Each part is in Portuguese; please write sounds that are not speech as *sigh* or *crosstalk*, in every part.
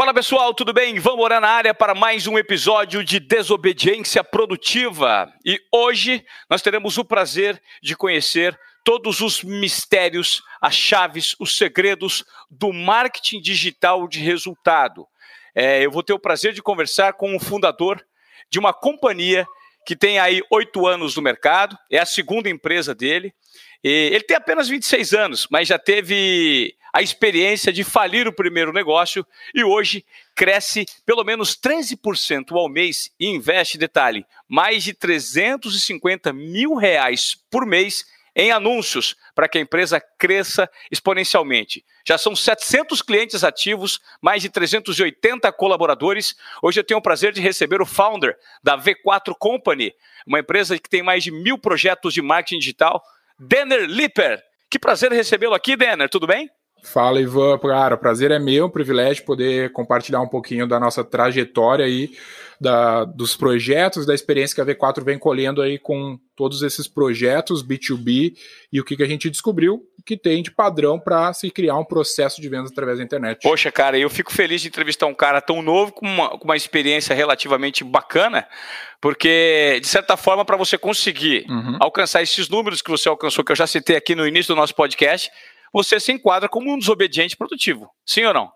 Fala pessoal, tudo bem? Vamos orar na área para mais um episódio de Desobediência Produtiva. E hoje nós teremos o prazer de conhecer todos os mistérios, as chaves, os segredos do marketing digital de resultado. É, eu vou ter o prazer de conversar com o fundador de uma companhia que tem aí oito anos no mercado, é a segunda empresa dele. Ele tem apenas 26 anos, mas já teve a experiência de falir o primeiro negócio e hoje cresce pelo menos 13% ao mês e investe, detalhe, mais de 350 mil reais por mês em anúncios para que a empresa cresça exponencialmente. Já são 700 clientes ativos, mais de 380 colaboradores. Hoje eu tenho o prazer de receber o founder da V4 Company, uma empresa que tem mais de mil projetos de marketing digital, Denner Lipper. Que prazer recebê-lo aqui, Denner. Tudo bem? Fala, Ivan. Cara, o prazer é meu, um privilégio poder compartilhar um pouquinho da nossa trajetória aí, da, dos projetos, da experiência que a V4 vem colhendo aí com todos esses projetos B2B e o que, que a gente descobriu que tem de padrão para se criar um processo de vendas através da internet. Poxa, cara, eu fico feliz de entrevistar um cara tão novo com uma, com uma experiência relativamente bacana, porque, de certa forma, para você conseguir uhum. alcançar esses números que você alcançou, que eu já citei aqui no início do nosso podcast, você se enquadra como um desobediente produtivo. Sim ou não?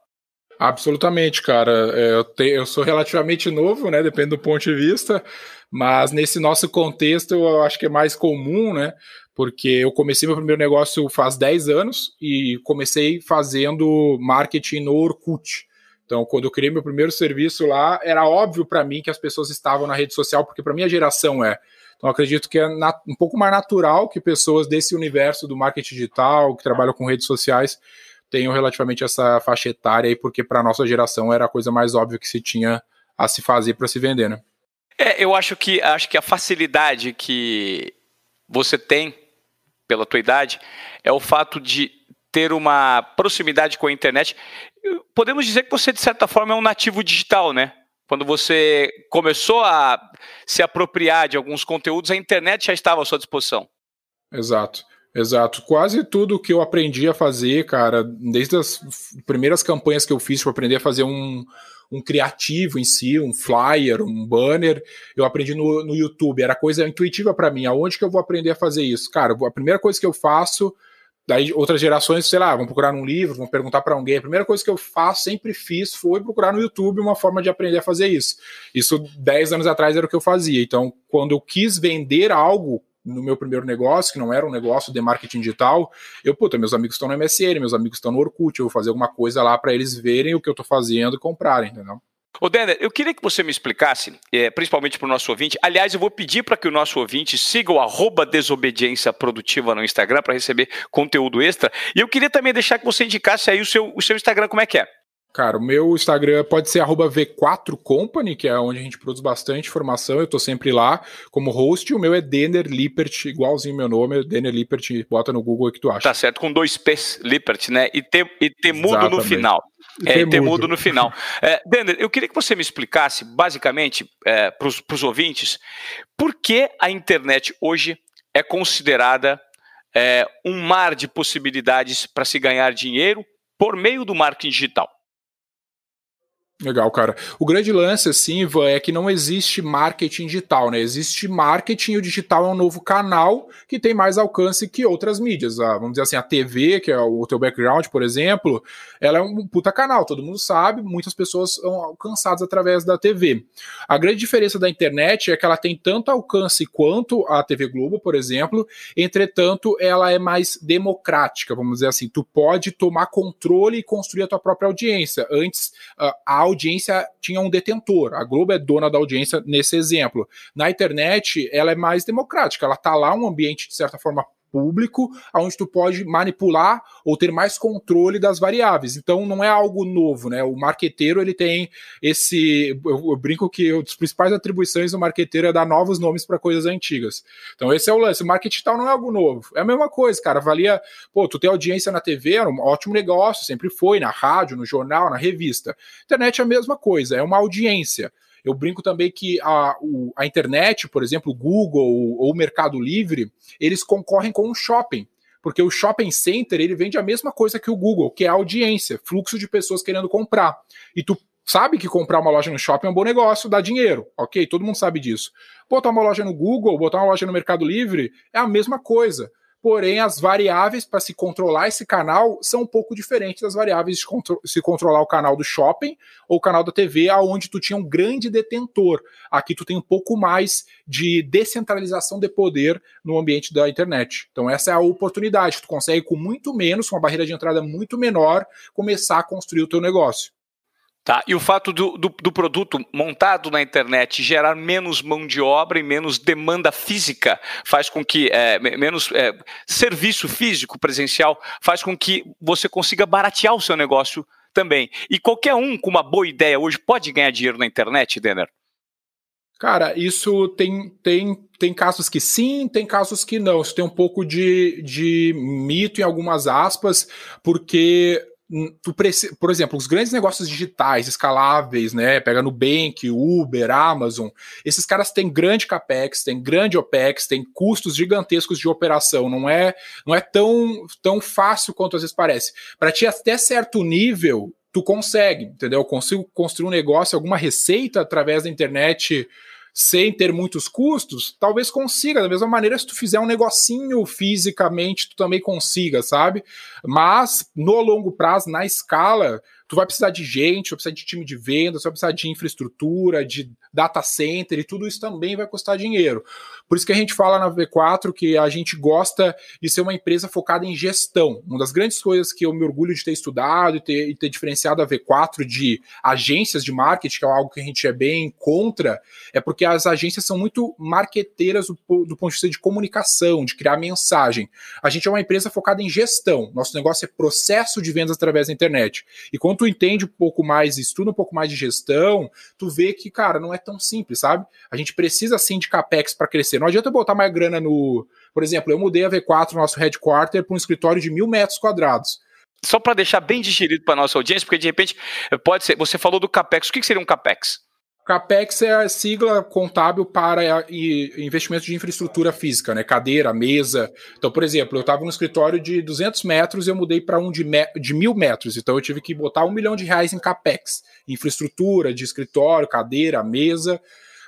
Absolutamente, cara. É, eu, te, eu sou relativamente novo, né? Depende do ponto de vista, mas nesse nosso contexto eu acho que é mais comum, né? Porque eu comecei meu primeiro negócio faz 10 anos e comecei fazendo marketing no Orkut. Então, quando eu criei meu primeiro serviço lá, era óbvio para mim que as pessoas estavam na rede social, porque para minha geração é então, acredito que é um pouco mais natural que pessoas desse universo do marketing digital, que trabalham com redes sociais, tenham relativamente essa faixa etária aí, porque para nossa geração era a coisa mais óbvia que se tinha a se fazer para se vender, né? É, eu acho que acho que a facilidade que você tem pela tua idade é o fato de ter uma proximidade com a internet. Podemos dizer que você de certa forma é um nativo digital, né? Quando você começou a se apropriar de alguns conteúdos, a internet já estava à sua disposição. Exato. Exato. Quase tudo que eu aprendi a fazer, cara, desde as primeiras campanhas que eu fiz para aprender a fazer um, um criativo em si, um flyer, um banner, eu aprendi no, no YouTube. Era coisa intuitiva para mim. Aonde que eu vou aprender a fazer isso? Cara, a primeira coisa que eu faço Daí outras gerações, sei lá, vão procurar num livro, vão perguntar para alguém. A primeira coisa que eu faço, sempre fiz, foi procurar no YouTube uma forma de aprender a fazer isso. Isso 10 anos atrás era o que eu fazia. Então, quando eu quis vender algo no meu primeiro negócio, que não era um negócio de marketing digital, eu, puta, meus amigos estão no MSN, meus amigos estão no Orkut, eu vou fazer alguma coisa lá para eles verem o que eu estou fazendo e comprarem, entendeu? Ô, Denner, eu queria que você me explicasse, é, principalmente para o nosso ouvinte. Aliás, eu vou pedir para que o nosso ouvinte siga o arroba desobediência produtiva no Instagram para receber conteúdo extra. E eu queria também deixar que você indicasse aí o seu, o seu Instagram, como é que é? Cara, o meu Instagram pode ser V4Company, que é onde a gente produz bastante informação. Eu tô sempre lá como host. O meu é Denner Lippert, igualzinho meu nome, é Denner Lippert. Bota no Google o que tu acha. Tá certo, com dois P's, Lippert, né? E, ter, e ter mudo no final. É, e ter mudo no final. É, eu queria que você me explicasse, basicamente, é, para os ouvintes, por que a internet hoje é considerada é, um mar de possibilidades para se ganhar dinheiro por meio do marketing digital. Legal, cara. O grande lance, assim, Ivan, é que não existe marketing digital, né? Existe marketing e o digital é um novo canal que tem mais alcance que outras mídias. Ah, vamos dizer assim, a TV, que é o teu background, por exemplo, ela é um puta canal, todo mundo sabe, muitas pessoas são alcançadas através da TV. A grande diferença da internet é que ela tem tanto alcance quanto a TV Globo, por exemplo, entretanto, ela é mais democrática, vamos dizer assim. Tu pode tomar controle e construir a tua própria audiência. Antes, ah, a audiência tinha um detentor. A Globo é dona da audiência nesse exemplo. Na internet, ela é mais democrática. Ela tá lá um ambiente de certa forma público, onde tu pode manipular ou ter mais controle das variáveis. Então não é algo novo, né? O marqueteiro ele tem esse, eu, eu brinco que uma das principais atribuições do marqueteiro é dar novos nomes para coisas antigas. Então esse é o lance. O marketing tal não é algo novo. É a mesma coisa, cara. Valia, pô, tu ter audiência na TV era um ótimo negócio, sempre foi na rádio, no jornal, na revista. Internet é a mesma coisa, é uma audiência. Eu brinco também que a, o, a internet, por exemplo, o Google ou o Mercado Livre, eles concorrem com o shopping porque o shopping center ele vende a mesma coisa que o Google, que é audiência, fluxo de pessoas querendo comprar. E tu sabe que comprar uma loja no shopping é um bom negócio, dá dinheiro, ok? Todo mundo sabe disso. Botar uma loja no Google, botar uma loja no Mercado Livre é a mesma coisa porém as variáveis para se controlar esse canal são um pouco diferentes das variáveis de contro se controlar o canal do shopping ou o canal da TV, aonde tu tinha um grande detentor. Aqui tu tem um pouco mais de descentralização de poder no ambiente da internet. Então essa é a oportunidade, tu consegue com muito menos, com uma barreira de entrada muito menor, começar a construir o teu negócio. Tá? E o fato do, do, do, produto montado na internet gerar menos mão de obra e menos demanda física faz com que, é, menos é, serviço físico presencial, faz com que você consiga baratear o seu negócio também. E qualquer um com uma boa ideia hoje pode ganhar dinheiro na internet, Denner? Cara, isso tem, tem, tem casos que sim, tem casos que não. Isso tem um pouco de, de mito em algumas aspas, porque tu por exemplo, os grandes negócios digitais, escaláveis, né? Pega Nubank, Uber, Amazon, esses caras têm grande capex, têm grande opex, têm custos gigantescos de operação. Não é, não é tão, tão fácil quanto às vezes parece. Para ti até certo nível, tu consegue, entendeu? Eu consigo construir um negócio, alguma receita através da internet sem ter muitos custos, talvez consiga. Da mesma maneira, se tu fizer um negocinho fisicamente, tu também consiga, sabe? Mas no longo prazo, na escala, tu vai precisar de gente, vai precisar de time de vendas, vai precisar de infraestrutura, de data center e tudo isso também vai custar dinheiro. Por isso que a gente fala na V4 que a gente gosta de ser uma empresa focada em gestão. Uma das grandes coisas que eu me orgulho de ter estudado e ter, e ter diferenciado a V4 de agências de marketing, que é algo que a gente é bem contra, é porque as agências são muito marqueteiras do, do ponto de vista de comunicação, de criar mensagem. A gente é uma empresa focada em gestão. Nosso negócio é processo de vendas através da internet. E quando tu entende um pouco mais, estuda um pouco mais de gestão, tu vê que, cara, não é tão simples, sabe? A gente precisa sim de capex para crescer. Não adianta botar mais grana no. Por exemplo, eu mudei a V4, nosso headquarter, para um escritório de mil metros quadrados. Só para deixar bem digerido para nossa audiência, porque de repente pode ser. Você falou do capex. O que seria um capex? CAPEX é a sigla contábil para investimento de infraestrutura física, né? Cadeira, mesa. Então, por exemplo, eu estava no escritório de 200 metros e eu mudei para um de, de mil metros. Então, eu tive que botar um milhão de reais em CAPEX. Infraestrutura de escritório, cadeira, mesa.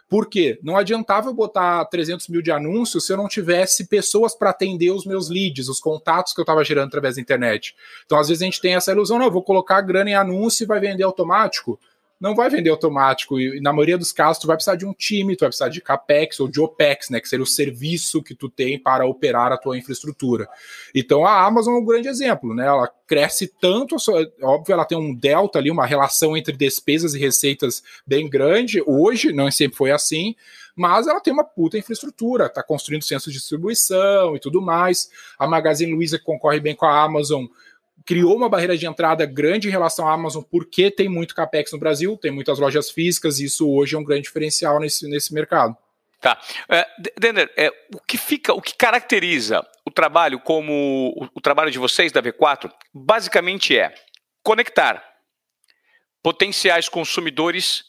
Por quê? Não adiantava eu botar 300 mil de anúncios se eu não tivesse pessoas para atender os meus leads, os contatos que eu estava gerando através da internet. Então, às vezes, a gente tem essa ilusão, não, eu vou colocar grana em anúncio e vai vender automático não vai vender automático. E, na maioria dos casos, tu vai precisar de um time, tu vai precisar de CAPEX ou de OPEX, né? Que seria o serviço que tu tem para operar a tua infraestrutura. Então a Amazon é um grande exemplo, né? Ela cresce tanto, óbvio, ela tem um delta ali, uma relação entre despesas e receitas bem grande. Hoje, não sempre foi assim, mas ela tem uma puta infraestrutura, está construindo centros de distribuição e tudo mais. A Magazine Luiza, que concorre bem com a Amazon, criou uma barreira de entrada grande em relação à Amazon, porque tem muito capex no Brasil, tem muitas lojas físicas, e isso hoje é um grande diferencial nesse, nesse mercado. Tá. É, Denner, é, o que fica, o que caracteriza o trabalho como o, o trabalho de vocês da V4, basicamente é conectar potenciais consumidores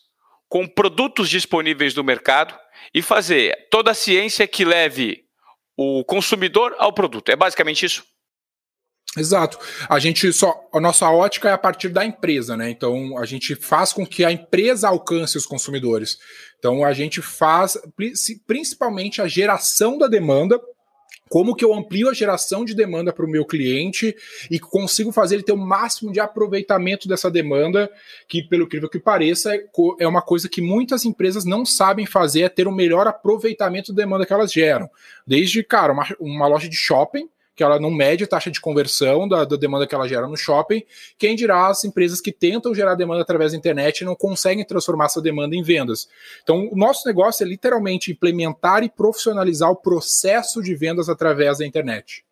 com produtos disponíveis no mercado e fazer toda a ciência que leve o consumidor ao produto. É basicamente isso? Exato. A gente só. A nossa ótica é a partir da empresa, né? Então a gente faz com que a empresa alcance os consumidores. Então a gente faz principalmente a geração da demanda. Como que eu amplio a geração de demanda para o meu cliente e consigo fazer ele ter o máximo de aproveitamento dessa demanda, que, pelo incrível que pareça, é, é uma coisa que muitas empresas não sabem fazer, é ter o melhor aproveitamento da demanda que elas geram. Desde, cara, uma, uma loja de shopping, que ela não mede a taxa de conversão da, da, demanda que ela gera no shopping. Quem dirá as empresas que tentam gerar demanda através da internet e não conseguem transformar essa demanda em vendas. Então, o nosso negócio é literalmente implementar e profissionalizar o processo de vendas através da internet.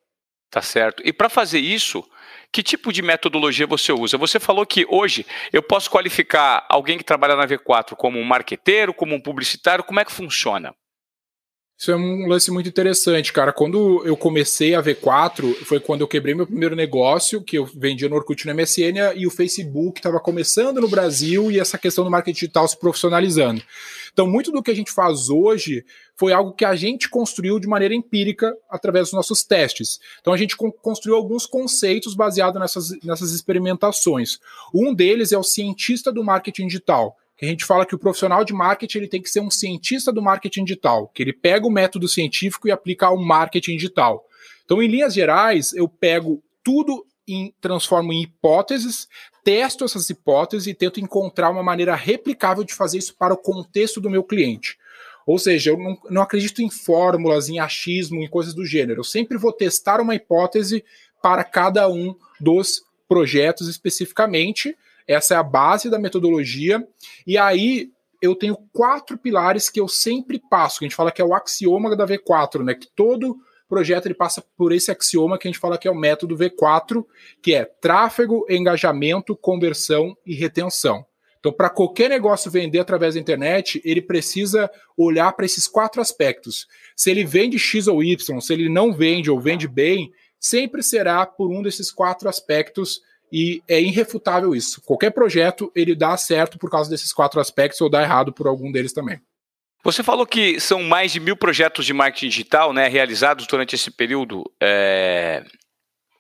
Tá certo. E para fazer isso, que tipo de metodologia você usa? Você falou que hoje eu posso qualificar alguém que trabalha na V4 como um marqueteiro, como um publicitário. Como é que funciona? Isso é um lance muito interessante, cara. Quando eu comecei a V4, foi quando eu quebrei meu primeiro negócio, que eu vendia no Orkut no MSN, e o Facebook estava começando no Brasil e essa questão do marketing digital se profissionalizando. Então, muito do que a gente faz hoje foi algo que a gente construiu de maneira empírica através dos nossos testes. Então, a gente construiu alguns conceitos baseados nessas, nessas experimentações. Um deles é o cientista do marketing digital que a gente fala que o profissional de marketing ele tem que ser um cientista do marketing digital, que ele pega o método científico e aplica ao marketing digital. Então, em linhas gerais, eu pego tudo e transformo em hipóteses, testo essas hipóteses e tento encontrar uma maneira replicável de fazer isso para o contexto do meu cliente. Ou seja, eu não, não acredito em fórmulas, em achismo, em coisas do gênero. Eu sempre vou testar uma hipótese para cada um dos projetos especificamente essa é a base da metodologia. E aí eu tenho quatro pilares que eu sempre passo, que a gente fala que é o axioma da V4, né? Que todo projeto ele passa por esse axioma que a gente fala que é o método V4, que é tráfego, engajamento, conversão e retenção. Então, para qualquer negócio vender através da internet, ele precisa olhar para esses quatro aspectos. Se ele vende X ou Y, se ele não vende ou vende bem, sempre será por um desses quatro aspectos e é irrefutável isso. Qualquer projeto ele dá certo por causa desses quatro aspectos ou dá errado por algum deles também. Você falou que são mais de mil projetos de marketing digital né, realizados durante esse período é,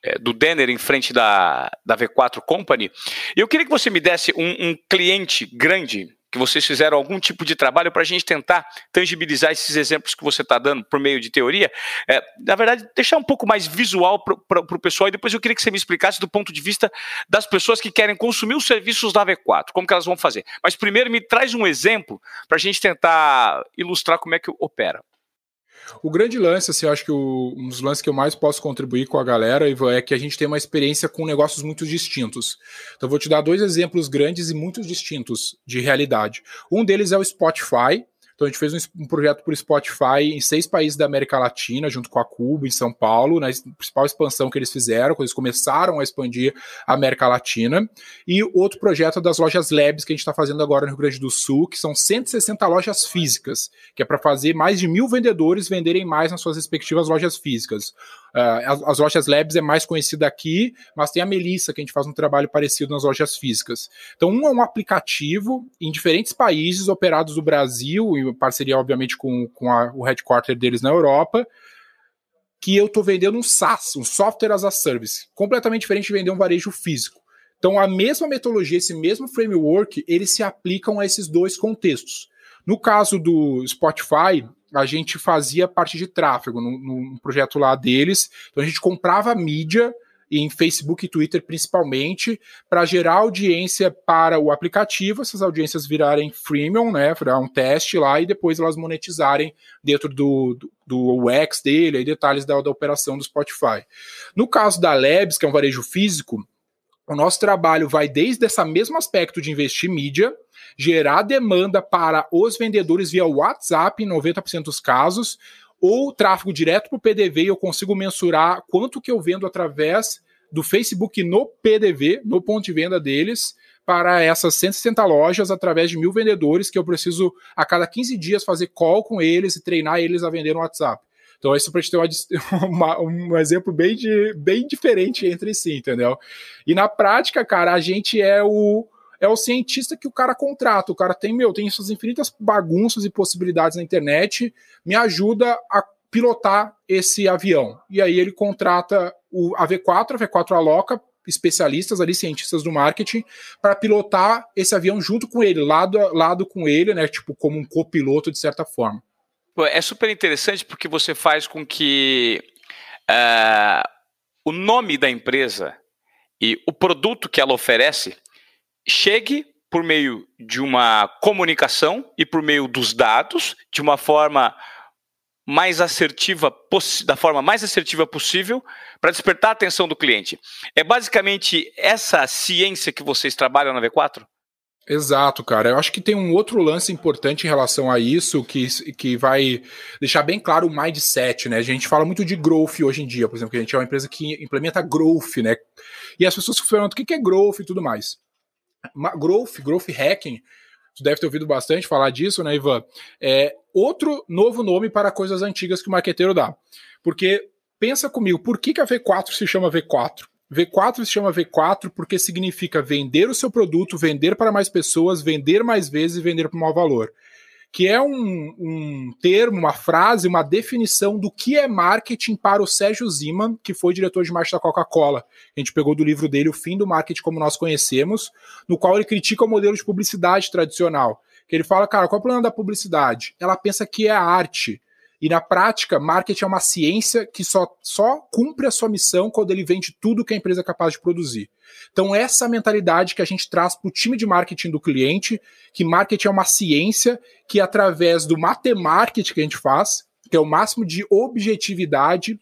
é, do Denner em frente da, da V4 Company. Eu queria que você me desse um, um cliente grande que vocês fizeram algum tipo de trabalho para a gente tentar tangibilizar esses exemplos que você está dando por meio de teoria. É, na verdade, deixar um pouco mais visual para o pessoal e depois eu queria que você me explicasse do ponto de vista das pessoas que querem consumir os serviços da V4, como que elas vão fazer. Mas primeiro me traz um exemplo para a gente tentar ilustrar como é que opera. O grande lance, assim, eu acho que o, um dos lances que eu mais posso contribuir com a galera, Ivan, é que a gente tem uma experiência com negócios muito distintos. Então, vou te dar dois exemplos grandes e muito distintos de realidade. Um deles é o Spotify, então a gente fez um, um, projeto por Spotify em seis países da América Latina, junto com a Cuba, em São Paulo, na principal expansão que eles fizeram, quando eles começaram a expandir a América Latina. E outro projeto das lojas Labs que a gente está fazendo agora no Rio Grande do Sul, que são 160 lojas físicas, que é para fazer mais de mil vendedores venderem mais nas suas respectivas lojas físicas. Uh, as, as, lojas Labs é mais conhecida aqui, mas tem a Melissa, que a gente faz um trabalho parecido nas lojas físicas. Então, um é um aplicativo em diferentes países operados do Brasil, em parceria, obviamente, com, com a, o headquarter deles na Europa, que eu estou vendendo um SaaS, um Software as a Service, completamente diferente de vender um varejo físico. Então, a mesma metodologia, esse mesmo framework, eles se aplicam a esses dois contextos. No caso do Spotify, a gente fazia parte de tráfego no projeto lá deles. Então a gente comprava mídia em Facebook e Twitter principalmente, para gerar audiência para o aplicativo, essas audiências virarem freemium, né, virar um teste lá e depois elas monetizarem dentro do, do, do UX dele, e detalhes da, da operação do Spotify. No caso da Labs, que é um varejo físico, o nosso trabalho vai desde esse mesmo aspecto de investir mídia, gerar demanda para os vendedores via WhatsApp, em 90% dos casos, ou tráfego direto para o PDV, e eu consigo mensurar quanto que eu vendo através do Facebook no PDV, no ponto de venda deles, para essas 160 lojas através de mil vendedores que eu preciso a cada 15 dias fazer call com eles e treinar eles a vender no WhatsApp. Então, isso para te ter *laughs* uma, um exemplo bem, de, bem diferente entre si, entendeu? E na prática, cara, a gente é o, é o cientista que o cara contrata. O cara tem, meu, tem essas infinitas bagunças e possibilidades na internet, me ajuda a pilotar esse avião. E aí ele contrata o, a V4, a V4 aloca especialistas ali, cientistas do marketing, para pilotar esse avião junto com ele, lado a lado com ele, né? Tipo, como um copiloto de certa forma. É super interessante porque você faz com que uh, o nome da empresa e o produto que ela oferece chegue por meio de uma comunicação e por meio dos dados, de uma forma mais assertiva, da forma mais assertiva possível, para despertar a atenção do cliente. É basicamente essa ciência que vocês trabalham na V4? Exato, cara. Eu acho que tem um outro lance importante em relação a isso que, que vai deixar bem claro o mindset, né? A gente fala muito de growth hoje em dia, por exemplo, que a gente é uma empresa que implementa growth, né? E as pessoas perguntam o que é growth e tudo mais growth, growth hacking, tu deve ter ouvido bastante falar disso, né, Ivan? É outro novo nome para coisas antigas que o marqueteiro dá. Porque pensa comigo, por que, que a V4 se chama V4? V4 se chama V4 porque significa vender o seu produto, vender para mais pessoas, vender mais vezes e vender por maior valor. Que é um, um, termo, uma frase, uma definição do que é marketing para o Sérgio Ziman, que foi diretor de marketing da Coca-Cola. A gente pegou do livro dele O Fim do Marketing Como Nós Conhecemos, no qual ele critica o modelo de publicidade tradicional. Que ele fala, cara, qual é o problema da publicidade? Ela pensa que é arte. E na prática, marketing é uma ciência que só, só cumpre a sua missão quando ele vende tudo que a empresa é capaz de produzir. Então, essa mentalidade que a gente traz para o time de marketing do cliente, que marketing é uma ciência que, através do matemática que a gente faz, que é o máximo de objetividade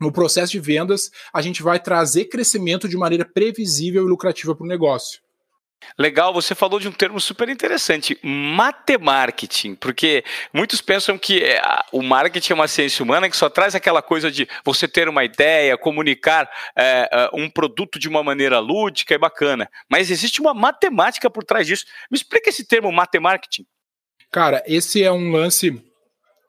no processo de vendas, a gente vai trazer crescimento de maneira previsível e lucrativa para o negócio. Legal, você falou de um termo super interessante, matemarketing, porque muitos pensam que é, o marketing é uma ciência humana que só traz aquela coisa de você ter uma ideia, comunicar é, um produto de uma maneira lúdica e bacana, mas existe uma matemática por trás disso. Me explica esse termo matemarketing. Cara, esse é um lance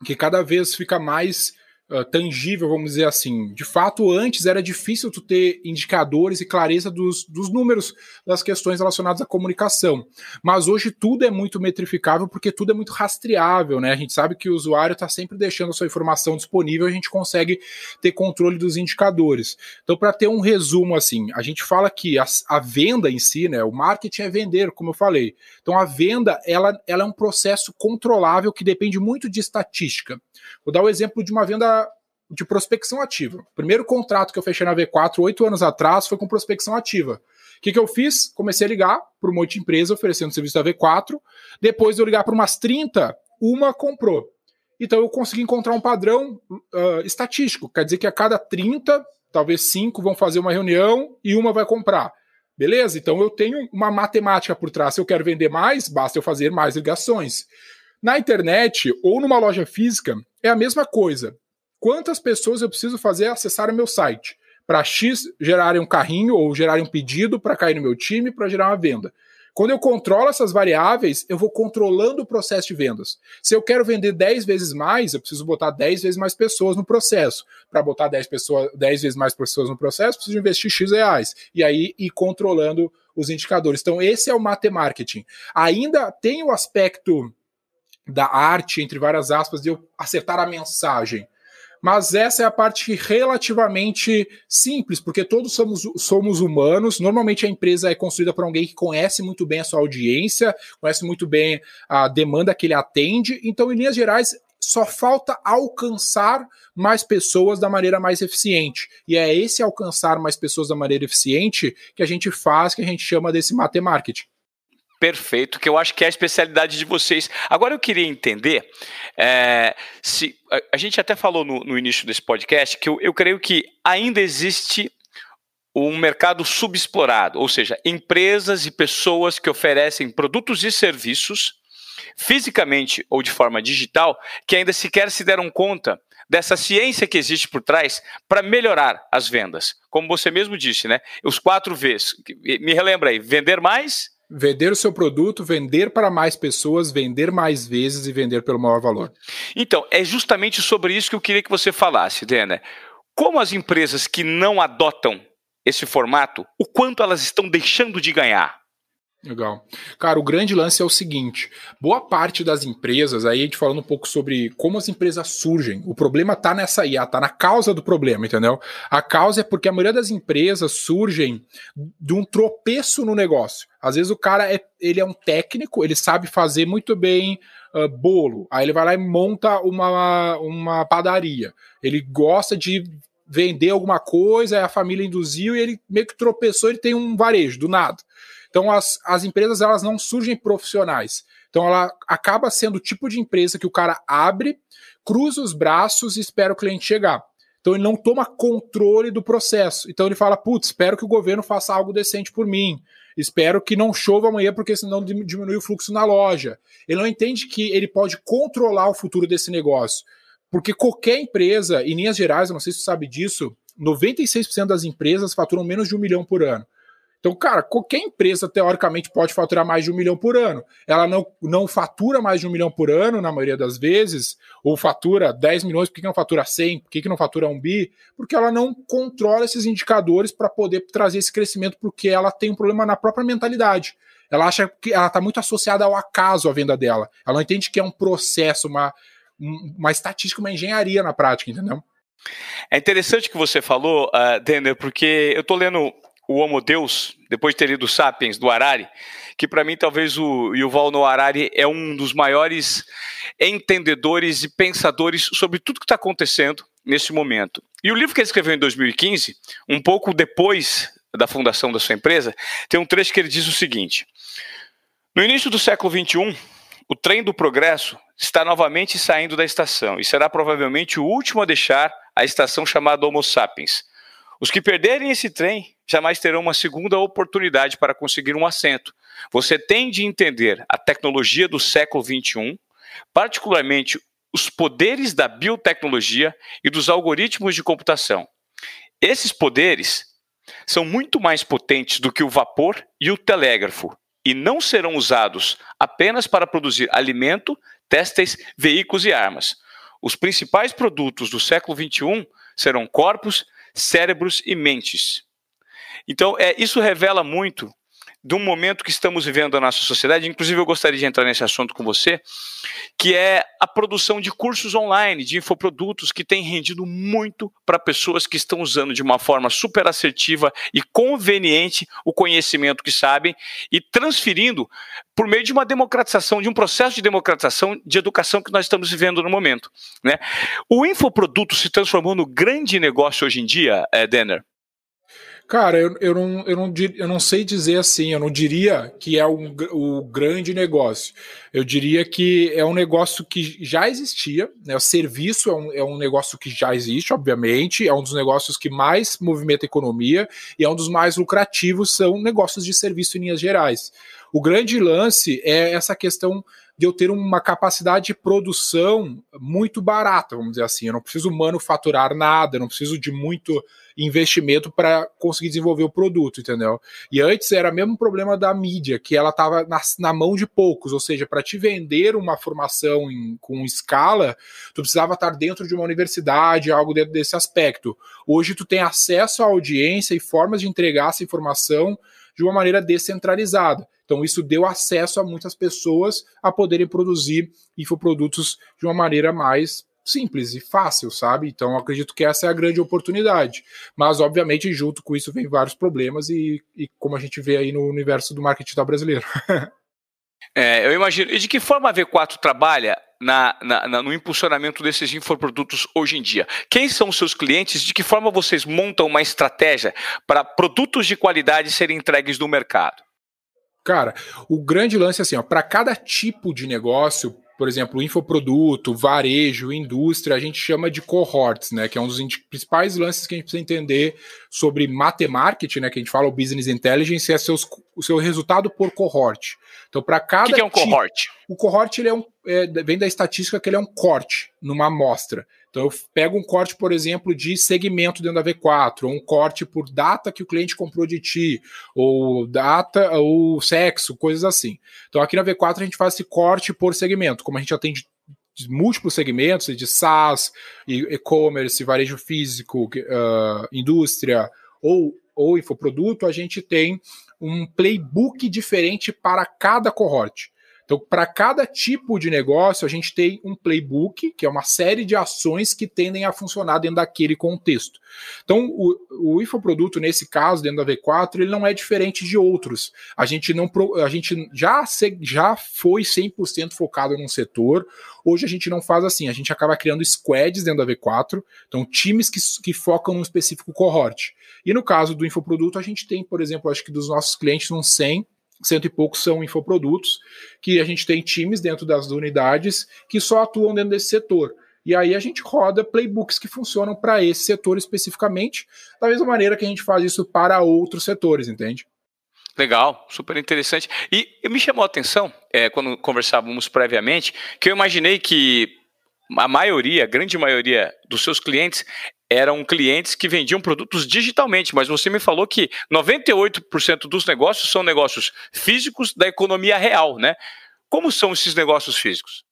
que cada vez fica mais uh, tangível, vamos dizer assim. De fato, antes era difícil tu ter indicadores e clareza dos, dos números das questões relacionadas à comunicação. Mas hoje tudo é muito metrificável porque tudo é muito rastreável, né? A gente sabe que o usuário está sempre deixando a sua informação disponível, a gente consegue ter controle dos indicadores. Então, para ter um resumo assim, a gente fala que a, a, venda em si, né? O marketing é vender, como eu falei. Então, a venda ela, ela é um processo controlável que depende muito de estatística. Vou dar o exemplo de uma venda de prospecção ativa. O primeiro contrato que eu fechei na V4 oito anos atrás foi com prospecção ativa. O que, que eu fiz? Comecei a ligar para um monte de empresa oferecendo serviço da V4. Depois de eu ligar para umas 30, uma comprou. Então eu consegui encontrar um padrão uh, estatístico. Quer dizer que a cada 30, talvez 5 vão fazer uma reunião e uma vai comprar. Beleza? Então eu tenho uma matemática por trás. Se eu quero vender mais, basta eu fazer mais ligações. Na internet ou numa loja física, é a mesma coisa. Quantas pessoas eu preciso fazer acessar o meu site? Para X gerarem um carrinho ou gerarem um pedido para cair no meu time para gerar uma venda. Quando eu controlo essas variáveis, eu vou controlando o processo de vendas. Se eu quero vender 10 vezes mais, eu preciso botar 10 vezes mais pessoas no processo. Para botar 10, pessoas, 10 vezes mais pessoas no processo, preciso investir X reais. E aí ir controlando os indicadores. Então, esse é o matemarketing. Ainda tem o aspecto da arte, entre várias aspas, de eu acertar a mensagem. Mas essa é a parte relativamente simples, porque todos somos, somos humanos. Normalmente a empresa é construída por alguém que conhece muito bem a sua audiência, conhece muito bem a demanda que ele atende. Então, em linhas gerais, só falta alcançar mais pessoas da maneira mais eficiente. E é esse alcançar mais pessoas da maneira eficiente que a gente faz, que a gente chama desse matemarketing perfeito, que eu acho que é a especialidade de vocês. Agora eu queria entender é, se a, a, gente até falou no, no, início desse podcast que eu, eu creio que ainda existe um mercado subexplorado, ou seja, empresas e pessoas que oferecem produtos e serviços fisicamente ou de forma digital que ainda sequer se deram conta dessa ciência que existe por trás para melhorar as vendas. Como você mesmo disse, né? Os quatro Vs. Me relembra aí: vender mais, Vender o seu produto, vender para mais pessoas, vender mais vezes e vender pelo maior valor. Então, é justamente sobre isso que eu queria que você falasse, Dena. Como as empresas que não adotam esse formato, o quanto elas estão deixando de ganhar? Legal. Cara, o grande lance é o seguinte: boa parte das empresas, aí a gente falando um pouco sobre como as empresas surgem, o problema tá nessa IA, tá na causa do problema, entendeu? A causa é porque a maioria das empresas surgem de um tropeço no negócio. Às vezes o cara é, ele é um técnico, ele sabe fazer muito bem uh, bolo, aí ele vai lá e monta uma, uma padaria. Ele gosta de vender alguma coisa, a família induziu e ele meio que tropeçou, ele tem um varejo do nada. Então as, as empresas elas não surgem profissionais. Então ela acaba sendo o tipo de empresa que o cara abre, cruza os braços e espera o cliente chegar. Então ele não toma controle do processo. Então ele fala: putz, espero que o governo faça algo decente por mim. Espero que não chova amanhã, porque senão diminui o fluxo na loja. Ele não entende que ele pode controlar o futuro desse negócio. Porque qualquer empresa, em linhas gerais, eu não sei se você sabe disso, 96% das empresas faturam menos de um milhão por ano. Então, cara, qualquer empresa, teoricamente, pode faturar mais de um milhão por ano. Ela não, não fatura mais de um milhão por ano, na maioria das vezes, ou fatura 10 milhões, por que não fatura 100? Por que não fatura um bi? Porque ela não controla esses indicadores para poder trazer esse crescimento, porque ela tem um problema na própria mentalidade. Ela acha que ela está muito associada ao acaso a venda dela. Ela não entende que é um processo, uma, uma estatística, uma engenharia na prática, entendeu? É interessante que você falou, uh, Denner, porque eu estou lendo o Homo Deus, depois de ter lido Sapiens, do Harari, que para mim talvez o Yuval Noah Harari é um dos maiores entendedores e pensadores sobre tudo que está acontecendo nesse momento. E o livro que ele escreveu em 2015, um pouco depois da fundação da sua empresa, tem um trecho que ele diz o seguinte: No início do século XXI, o trem do progresso está novamente saindo da estação e será provavelmente o último a deixar a estação chamada Homo sapiens. Os que perderem esse trem jamais terão uma segunda oportunidade para conseguir um assento. Você tem de entender a tecnologia do século XXI, particularmente os poderes da biotecnologia e dos algoritmos de computação. Esses poderes são muito mais potentes do que o vapor e o telégrafo e não serão usados apenas para produzir alimento, têxteis, veículos e armas. Os principais produtos do século XXI serão corpos, cérebros e mentes. Então, é, isso revela muito de um momento que estamos vivendo na nossa sociedade, inclusive eu gostaria de entrar nesse assunto com você, que é a produção de cursos online, de infoprodutos que tem rendido muito para pessoas que estão usando de uma forma super assertiva e conveniente o conhecimento que sabem e transferindo por meio de uma democratização, de um processo de democratização de educação que nós estamos vivendo no momento. Né? O infoproduto se transformou no grande negócio hoje em dia, é, Denner? Cara, eu, eu, não, eu, não, eu não sei dizer assim, eu não diria que é um, o grande negócio. Eu diria que é um negócio que já existia, né? O serviço é um, é um negócio que já existe, obviamente, é um dos negócios que mais movimenta a economia e é um dos mais lucrativos, são negócios de serviço em linhas gerais. O grande lance é essa questão de eu ter uma capacidade de produção muito barata, vamos dizer assim. Eu não preciso manufaturar nada, eu não preciso de muito investimento para conseguir desenvolver o produto, entendeu? E antes era o mesmo problema da mídia, que ela estava na, na, mão de poucos, ou seja, para te vender uma formação em, com escala, tu precisava estar dentro de uma universidade, algo dentro desse aspecto. Hoje tu tem acesso à audiência e formas de entregar essa informação de uma maneira descentralizada. Então, isso deu acesso a muitas pessoas a poderem produzir infoprodutos de uma maneira mais simples e fácil, sabe? Então, acredito que essa é a grande oportunidade. Mas, obviamente, junto com isso vem vários problemas e, e como a gente vê aí no universo do marketing brasileiro. *laughs* é, eu imagino. E de que forma a V4 trabalha na, na, na, no impulsionamento desses infoprodutos hoje em dia? Quem são os seus clientes? De que forma vocês montam uma estratégia para produtos de qualidade serem entregues no mercado? Cara, o grande lance é assim, ó, para cada tipo de negócio, por exemplo, infoproduto, varejo, indústria, a gente chama de cohorts, né? Que é um dos principais lances que a gente precisa entender sobre matemática, né? Que a gente fala o business intelligence, é seus, o seu resultado por cohort. Então, para cada. O que, que, é um tipo, cohort? O cohort ele é um, é, vem da estatística que ele é um corte numa amostra. Então eu pego um corte, por exemplo, de segmento dentro da V4, ou um corte por data que o cliente comprou de ti, ou data ou sexo, coisas assim. Então aqui na V4 a gente faz esse corte por segmento, como a gente atende múltiplos segmentos de SaaS, e-commerce, varejo físico, uh, indústria ou, ou infoproduto, a gente tem um playbook diferente para cada cohort. Então, para cada tipo de negócio, a gente tem um playbook, que é uma série de ações que tendem a funcionar dentro daquele contexto. Então, o, o infoproduto, nesse caso, dentro da V4, ele não é diferente de outros. A gente não a gente já, já foi 100% focado num setor. Hoje a gente não faz assim, a gente acaba criando squads dentro da V4, então times que, que focam num específico cohort. E no caso do infoproduto, a gente tem, por exemplo, acho que dos nossos clientes, uns 100 cento e poucos são infoprodutos, que a gente tem times dentro das unidades que só atuam dentro desse setor. E aí a gente roda playbooks que funcionam para esse setor especificamente, da mesma maneira que a gente faz isso para outros setores, entende? Legal, super interessante. E me chamou a atenção, é, quando conversávamos previamente, que eu imaginei que a maioria, a grande maioria dos seus clientes eram clientes que vendiam produtos digitalmente, mas você me falou que 98% dos negócios são negócios físicos da economia real, né? Como são esses negócios físicos?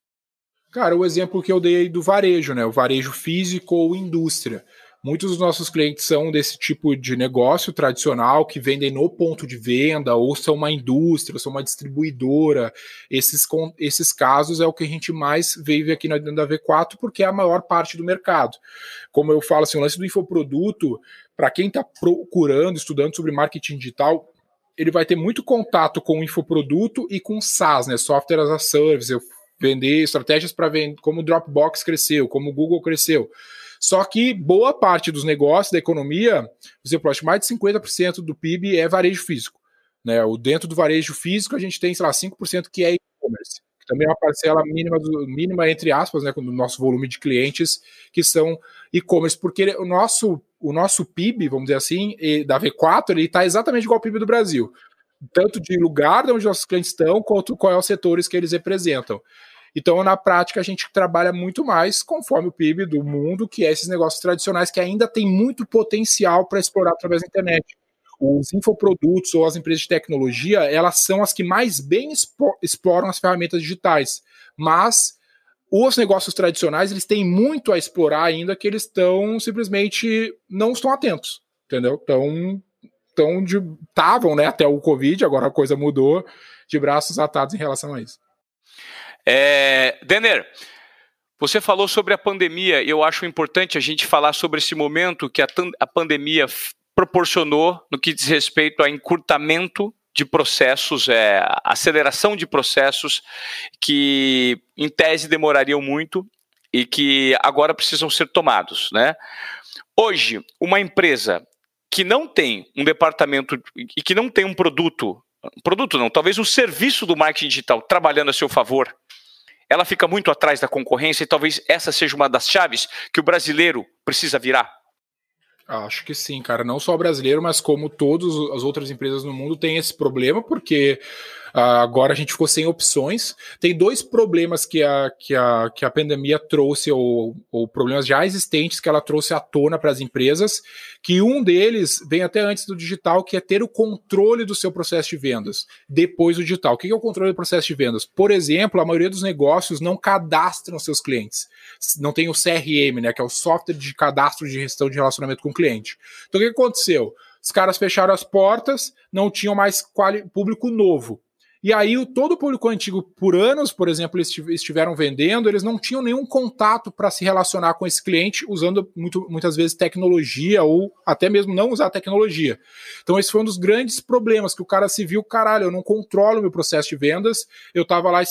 Cara, o exemplo que eu dei do varejo, né? O varejo físico ou indústria. Muitos dos nossos clientes são desse tipo de negócio tradicional que vendem no ponto de venda, ou são uma indústria, ou são uma distribuidora. Esses, esses casos é o que a gente mais vive aqui na da V4, porque é a maior parte do mercado. Como eu falo, assim, o lance do infoproduto, para quem está procurando, estudando sobre marketing digital, ele vai ter muito contato com o infoproduto e com SaaS, né? Software as a Service, vender estratégias para vender, como o Dropbox cresceu, como o Google cresceu. Só que boa parte dos negócios da economia, por exemplo, acho que mais de 50% do PIB é varejo físico. Né? O dentro do varejo físico, a gente tem, sei lá, 5% que é e-commerce. Também é uma parcela mínima, mínima entre aspas, né, do nosso volume de clientes que são e-commerce, porque o nosso, o nosso PIB, vamos dizer assim, da V4, ele está exatamente igual ao PIB do Brasil. Tanto de lugar onde nossos clientes estão, quanto qual é os setores que eles representam. Então, na prática, a gente trabalha muito mais conforme o PIB do mundo, que é esses negócios tradicionais que ainda tem muito potencial para explorar através da internet. Os infoprodutos ou as empresas de tecnologia, elas são as que mais bem exploram as ferramentas digitais. Mas os negócios tradicionais, eles têm muito a explorar ainda que eles estão simplesmente não estão atentos, entendeu? Então, tão estavam, né, até o Covid, agora a coisa mudou, de braços atados em relação a isso. É, Denner, você falou sobre a pandemia eu acho importante a gente falar sobre esse momento que a, a pandemia proporcionou no que diz respeito a encurtamento de processos, é, aceleração de processos que, em tese, demorariam muito e que agora precisam ser tomados. Né? Hoje, uma empresa que não tem um departamento e que não tem um produto, produto não, talvez um serviço do marketing digital trabalhando a seu favor, ela fica muito atrás da concorrência e talvez essa seja uma das chaves que o brasileiro precisa virar? Acho que sim, cara. Não só o brasileiro, mas como todas as outras empresas no mundo têm esse problema, porque agora a gente ficou sem opções. Tem dois problemas que a, que a, que a pandemia trouxe, ou, ou problemas já existentes que ela trouxe à tona para as empresas, que um deles vem até antes do digital, que é ter o controle do seu processo de vendas depois do digital. O que é o controle do processo de vendas? Por exemplo, a maioria dos negócios não cadastram seus clientes. Não tem o CRM, né, que é o software de cadastro de gestão de relacionamento com o cliente. Então o que aconteceu? Os caras fecharam as portas, não tinham mais público novo. E aí, o, todo o público antigo, por anos, por exemplo, eles estiveram vendendo, eles não tinham nenhum contato para se relacionar com esse cliente usando muito, muitas vezes tecnologia ou até mesmo não usar tecnologia. Então, esse foi um dos grandes problemas que o cara se viu, caralho, eu não controlo meu processo de vendas, eu estava lá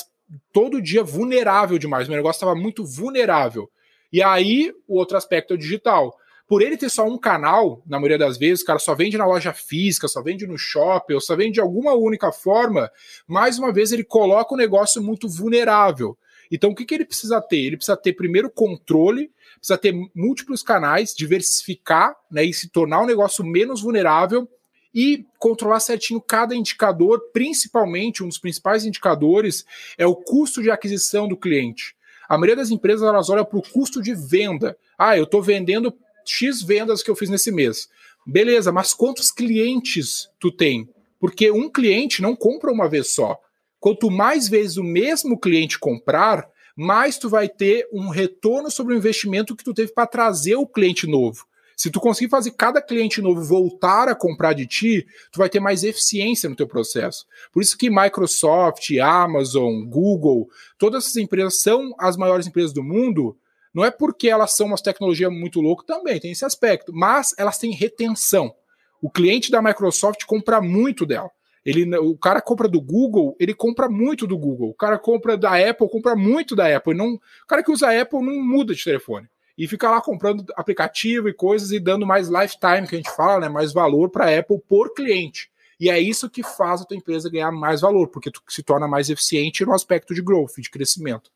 todo dia vulnerável demais, meu negócio estava muito vulnerável. E aí, o outro aspecto é o digital por ele ter só um canal, na maioria das vezes, o cara só vende na loja física, só vende no shopping, ou só vende de alguma única forma, mais uma vez ele coloca o negócio muito vulnerável. Então, o que, que ele precisa ter? Ele precisa ter primeiro controle, precisa ter múltiplos canais, diversificar né, e se tornar um negócio menos vulnerável e controlar certinho cada indicador, principalmente um dos principais indicadores é o custo de aquisição do cliente. A maioria das empresas elas olham para o custo de venda. Ah, eu estou vendendo X vendas que eu fiz nesse mês. Beleza, mas quantos clientes tu tem? Porque um cliente não compra uma vez só. Quanto mais vezes o mesmo cliente comprar, mais tu vai ter um retorno sobre o investimento que tu teve para trazer o cliente novo. Se tu conseguir fazer cada cliente novo voltar a comprar de ti, tu vai ter mais eficiência no teu processo. Por isso que Microsoft, Amazon, Google, todas essas empresas são as maiores empresas do mundo, não é porque elas são umas tecnologias muito loucas, também tem esse aspecto, mas elas têm retenção. O cliente da Microsoft compra muito dela. Ele, o cara compra do Google, ele compra muito do Google. O cara compra da Apple, compra muito da Apple. Não, o cara que usa a Apple não muda de telefone. E fica lá comprando aplicativo e coisas e dando mais lifetime, que a gente fala, né, mais valor para a Apple por cliente. E é isso que faz a tua empresa ganhar mais valor, porque tu se torna mais eficiente no aspecto de growth, de crescimento.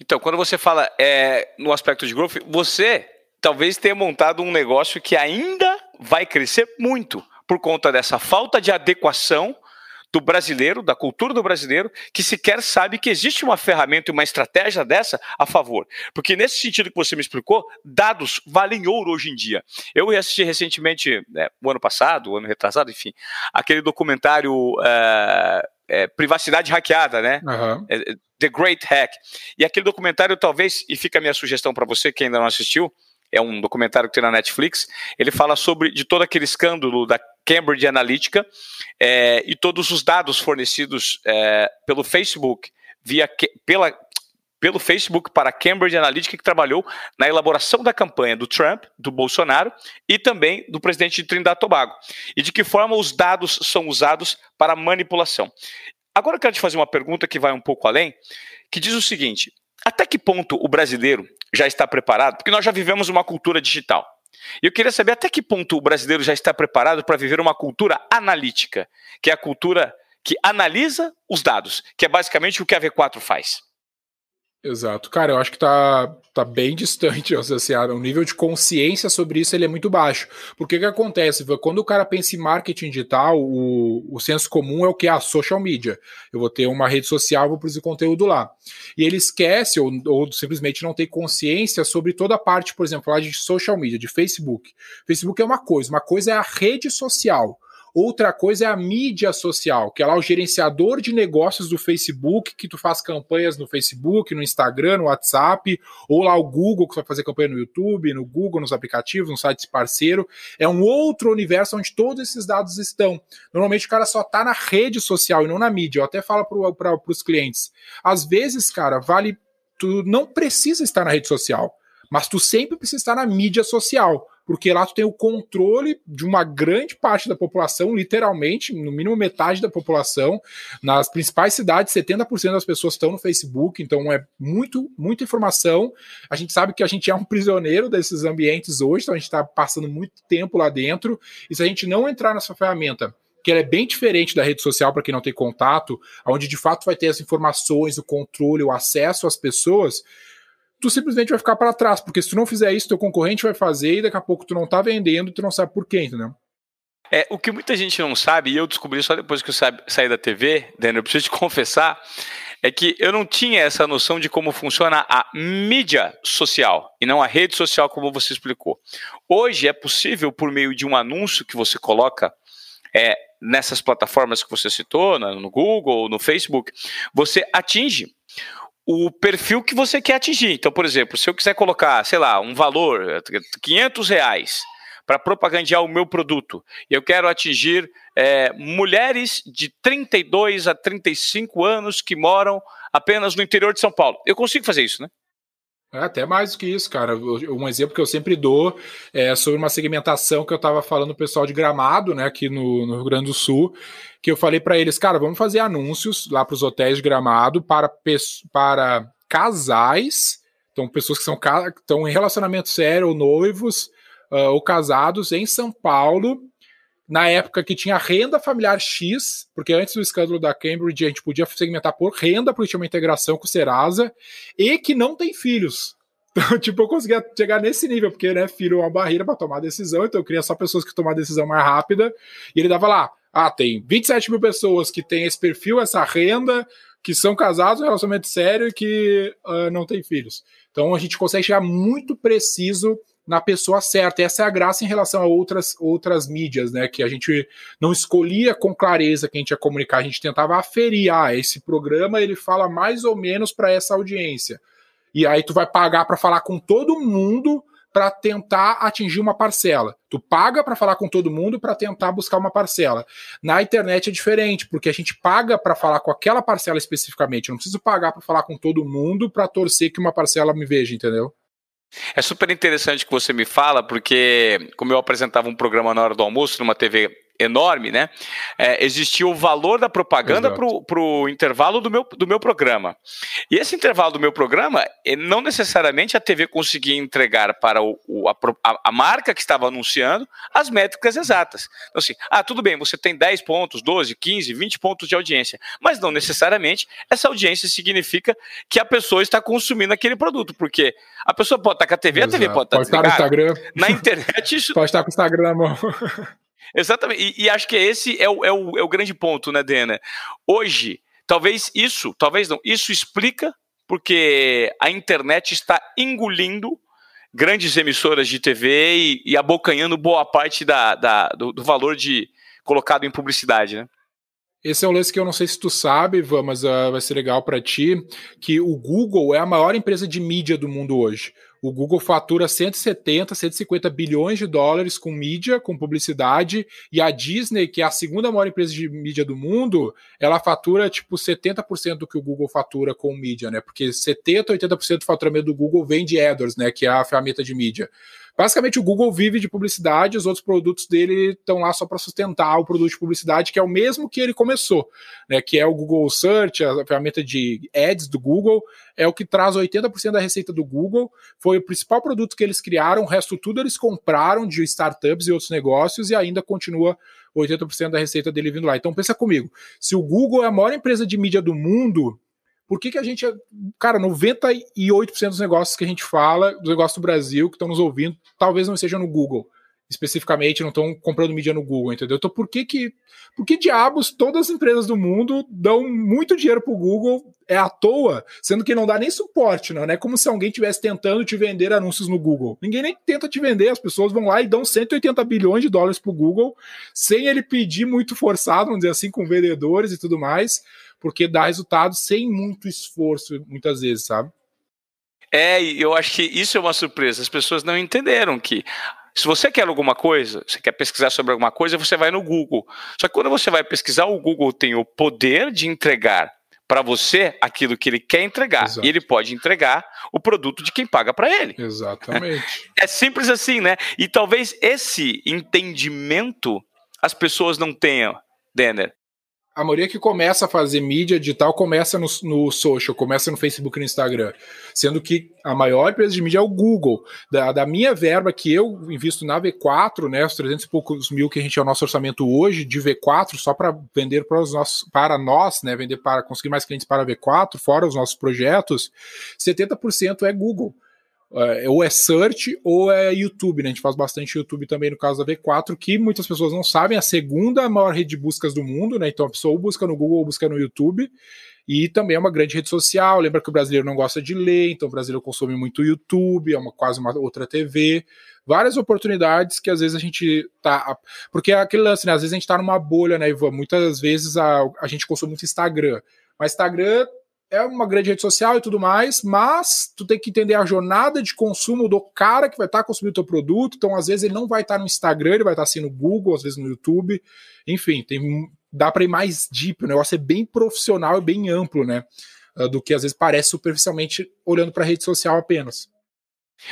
Então, quando você fala é, no aspecto de growth, você talvez tenha montado um negócio que ainda vai crescer muito por conta dessa falta de adequação do brasileiro, da cultura do brasileiro, que sequer sabe que existe uma ferramenta e uma estratégia dessa a favor. Porque nesse sentido que você me explicou, dados valem ouro hoje em dia. Eu assisti recentemente, né, o ano passado, o ano retrasado, enfim, aquele documentário é, é, Privacidade Hackeada, né? Uhum. The Great Hack. E aquele documentário, talvez, e fica a minha sugestão para você que ainda não assistiu, é um documentário que tem na Netflix. Ele fala sobre de todo aquele escândalo da Cambridge Analytica é, e todos os dados fornecidos é, pelo Facebook via pela pelo Facebook para a Cambridge Analytica, que trabalhou na elaboração da campanha do Trump, do Bolsonaro e também do presidente de Trindade e Tobago. E de que forma os dados são usados para manipulação. Agora eu quero te fazer uma pergunta que vai um pouco além, que diz o seguinte: até que ponto o brasileiro já está preparado? Porque nós já vivemos uma cultura digital. Eu queria saber até que ponto o brasileiro já está preparado para viver uma cultura analítica, que é a cultura que analisa os dados, que é basicamente o que a V4 faz. Exato. Cara, eu acho que tá, tá bem distante, *laughs* assim, o nível de consciência sobre isso ele é muito baixo. Porque o que acontece? Quando o cara pensa em marketing digital, o, o senso comum é o que? A social media. Eu vou ter uma rede social, vou produzir conteúdo lá. E ele esquece, ou, ou simplesmente não tem consciência sobre toda a parte, por exemplo, lá de social media, de Facebook. Facebook é uma coisa, uma coisa é a rede social. Outra coisa é a mídia social, que é lá o gerenciador de negócios do Facebook, que tu faz campanhas no Facebook, no Instagram, no WhatsApp, ou lá o Google, que vai fazer campanha no YouTube, no Google, nos aplicativos, no site parceiro. É um outro universo onde todos esses dados estão. Normalmente o cara só tá na rede social e não na mídia. Eu até falo para os clientes. Às vezes, cara, vale. Tu não precisa estar na rede social, mas tu sempre precisa estar na mídia social porque lá tu tem o controle de uma grande parte da população, literalmente, no mínimo metade da população. Nas principais cidades, 70% das pessoas estão no Facebook, então é muito, muita informação. A gente sabe que a gente é um prisioneiro desses ambientes hoje, então a gente está passando muito tempo lá dentro, e se a gente não entrar nessa ferramenta que ela é bem diferente da rede social para quem não tem contato, onde de fato vai ter as informações, o controle, o acesso às pessoas, tu simplesmente vai ficar para trás, porque se tu não fizer isso, teu concorrente vai fazer e daqui a pouco tu não tá vendendo tu não sabe por quê, entendeu? É, o que muita gente não sabe, e eu descobri só depois que eu saí da TV, Daniel, eu preciso te *laughs* confessar, é que eu não tinha essa noção de como funciona a mídia social e não a rede social, como você explicou. Hoje é possível, por meio de um anúncio que você coloca é, nessas plataformas que você citou, no Google, no Facebook, você atinge o perfil que você quer atingir. Então, por exemplo, se eu quiser colocar, sei lá, um valor, 500 reais, para propagandear o meu produto, eu quero atingir é, mulheres de 32 a 35 anos que moram apenas no interior de São Paulo. Eu consigo fazer isso, né? É, até mais do que isso, cara. Um exemplo que eu sempre dou é sobre uma segmentação que eu estava falando pro pessoal de Gramado, né, aqui no, no Rio Grande do Sul, que eu falei para eles, cara, vamos fazer anúncios lá para os hotéis de Gramado para, para casais, então pessoas que são estão em relacionamento sério ou noivos uh, ou casados em São Paulo na época que tinha renda familiar X, porque antes do escândalo da Cambridge a gente podia segmentar por renda, porque tinha uma integração com o Serasa, e que não tem filhos. *laughs* Então, tipo, eu conseguia chegar nesse nível, porque, né, filho é uma barreira para tomar decisão, então eu queria só pessoas que tomar decisão mais rápida, e ele dava lá, ah, tem 27 mil pessoas que têm esse perfil, essa renda, que são casados, um relacionamento sério e que uh, não têm filhos. Então a gente consegue chegar muito preciso na pessoa certa. Essa é a graça em relação a outras, outras mídias, né? Que a gente não escolhia com clareza quem a gente ia comunicar, a gente tentava aferir, ah, esse programa ele fala mais ou menos para essa audiência. E aí tu vai pagar para falar com todo mundo para tentar atingir uma parcela. Tu paga para falar com todo mundo para tentar buscar uma parcela. Na internet é diferente, porque a gente paga para falar com aquela parcela especificamente. Eu não preciso pagar para falar com todo mundo para torcer que uma parcela me veja, entendeu? É super interessante que você me fala, porque como eu apresentava um programa na hora do almoço numa TV enorme, né? É, existia o valor da propaganda para o intervalo do meu, do meu programa. E esse intervalo do meu programa, eh, não necessariamente a TV conseguia entregar para o, o, a, a, marca que estava anunciando as métricas exatas. Então, assim, ah, tudo bem, você tem 10 pontos, 12, 15, 20 pontos de audiência, mas não necessariamente essa audiência significa que a pessoa está consumindo aquele produto, porque a pessoa pode estar com a TV, Exato. a TV pode estar, pode estar no Instagram. Na internet, *laughs* isso. Pode estar com o Instagram na mão. *laughs* Exatamente. E, e, acho que esse é o, é, o, é o grande ponto, né, Dena? Hoje, talvez isso, talvez não, isso explica porque a internet está engolindo grandes emissoras de TV e, e abocanhando boa parte da, da do, do, valor de colocado em publicidade, né? Esse é um lance que eu não sei se tu sabe, mas uh, vai ser legal para ti, que o Google é a maior empresa de mídia do mundo hoje. O Google fatura 170, 150 bilhões de dólares com mídia, com publicidade, e a Disney, que é a segunda maior empresa de mídia do mundo, ela fatura tipo 70% do que o Google fatura com mídia, né? Porque 70, 80% do faturamento do Google vem de AdWords, né, que é a ferramenta de mídia. Basicamente, o Google vive de publicidade, os outros produtos dele estão lá só para sustentar o produto de publicidade, que é o mesmo que ele começou, né? Que é o Google Search, a ferramenta de ads do Google, é o que traz 80% da receita do Google. Foi o principal produto que eles criaram, o resto tudo eles compraram de startups e outros negócios e ainda continua 80% da receita dele vindo lá. Então pensa comigo, se o Google é a maior empresa de mídia do mundo, por que, que a gente. Cara, 98% dos negócios que a gente fala, dos negócios do Brasil que estão nos ouvindo, talvez não estejam no Google. Especificamente, não estão comprando mídia no Google, entendeu? Então, por que que. Por que diabos todas as empresas do mundo dão muito dinheiro pro Google é à toa, sendo que não dá nem suporte, não é como se alguém estivesse tentando te vender anúncios no Google. Ninguém nem tenta te vender, as pessoas vão lá e dão 180 bilhões de dólares pro Google, sem ele pedir muito forçado, vamos dizer assim, com vendedores e tudo mais porque dá resultado sem muito esforço, muitas vezes, sabe? É, eu acho que isso é uma surpresa. As pessoas não entenderam que se você quer alguma coisa, você quer pesquisar sobre alguma coisa, você vai no Google. Só que quando você vai pesquisar, o Google tem o poder de entregar para você aquilo que ele quer entregar. Exato. E ele pode entregar o produto de quem paga para ele. Exatamente. *laughs* É simples assim, né? E talvez esse entendimento as pessoas não tenham, Denner a maioria que começa a fazer mídia digital começa no, no social, começa no Facebook e no Instagram. Sendo que a maior empresa de mídia é o Google. Da, da minha verba que eu invisto na V4, né, os 300 e poucos mil que a gente é o nosso orçamento hoje de V4, só para vender para, os nossos, para nós, né, vender para conseguir mais clientes para a V4, fora os nossos projetos, 70% é Google. É, ou é search ou é YouTube, né? A gente faz bastante YouTube também no caso da V4, que muitas pessoas não sabem, é a segunda maior rede de buscas do mundo, né? Então a pessoa ou busca no Google ou busca no YouTube. E também é uma grande rede social. Lembra que o brasileiro não gosta de ler, então o brasileiro consome muito YouTube, é uma, quase uma outra TV. Várias oportunidades que às vezes a gente tá. Porque é aquele lance, né? Às vezes a gente tá numa bolha, né, Ivan? Muitas vezes a, a gente consome muito Instagram. Mas Instagram é uma grande rede social e tudo mais, mas tu tem que entender a jornada de consumo do cara que vai estar tá consumindo o teu produto. Então, às vezes, ele não vai estar tá no Instagram, ele vai estar tá assim no Google, às vezes no YouTube. Enfim, tem, dá para ir mais deep. O negócio é bem profissional e bem amplo, né? Ah, do que às vezes parece superficialmente olhando para a rede social apenas.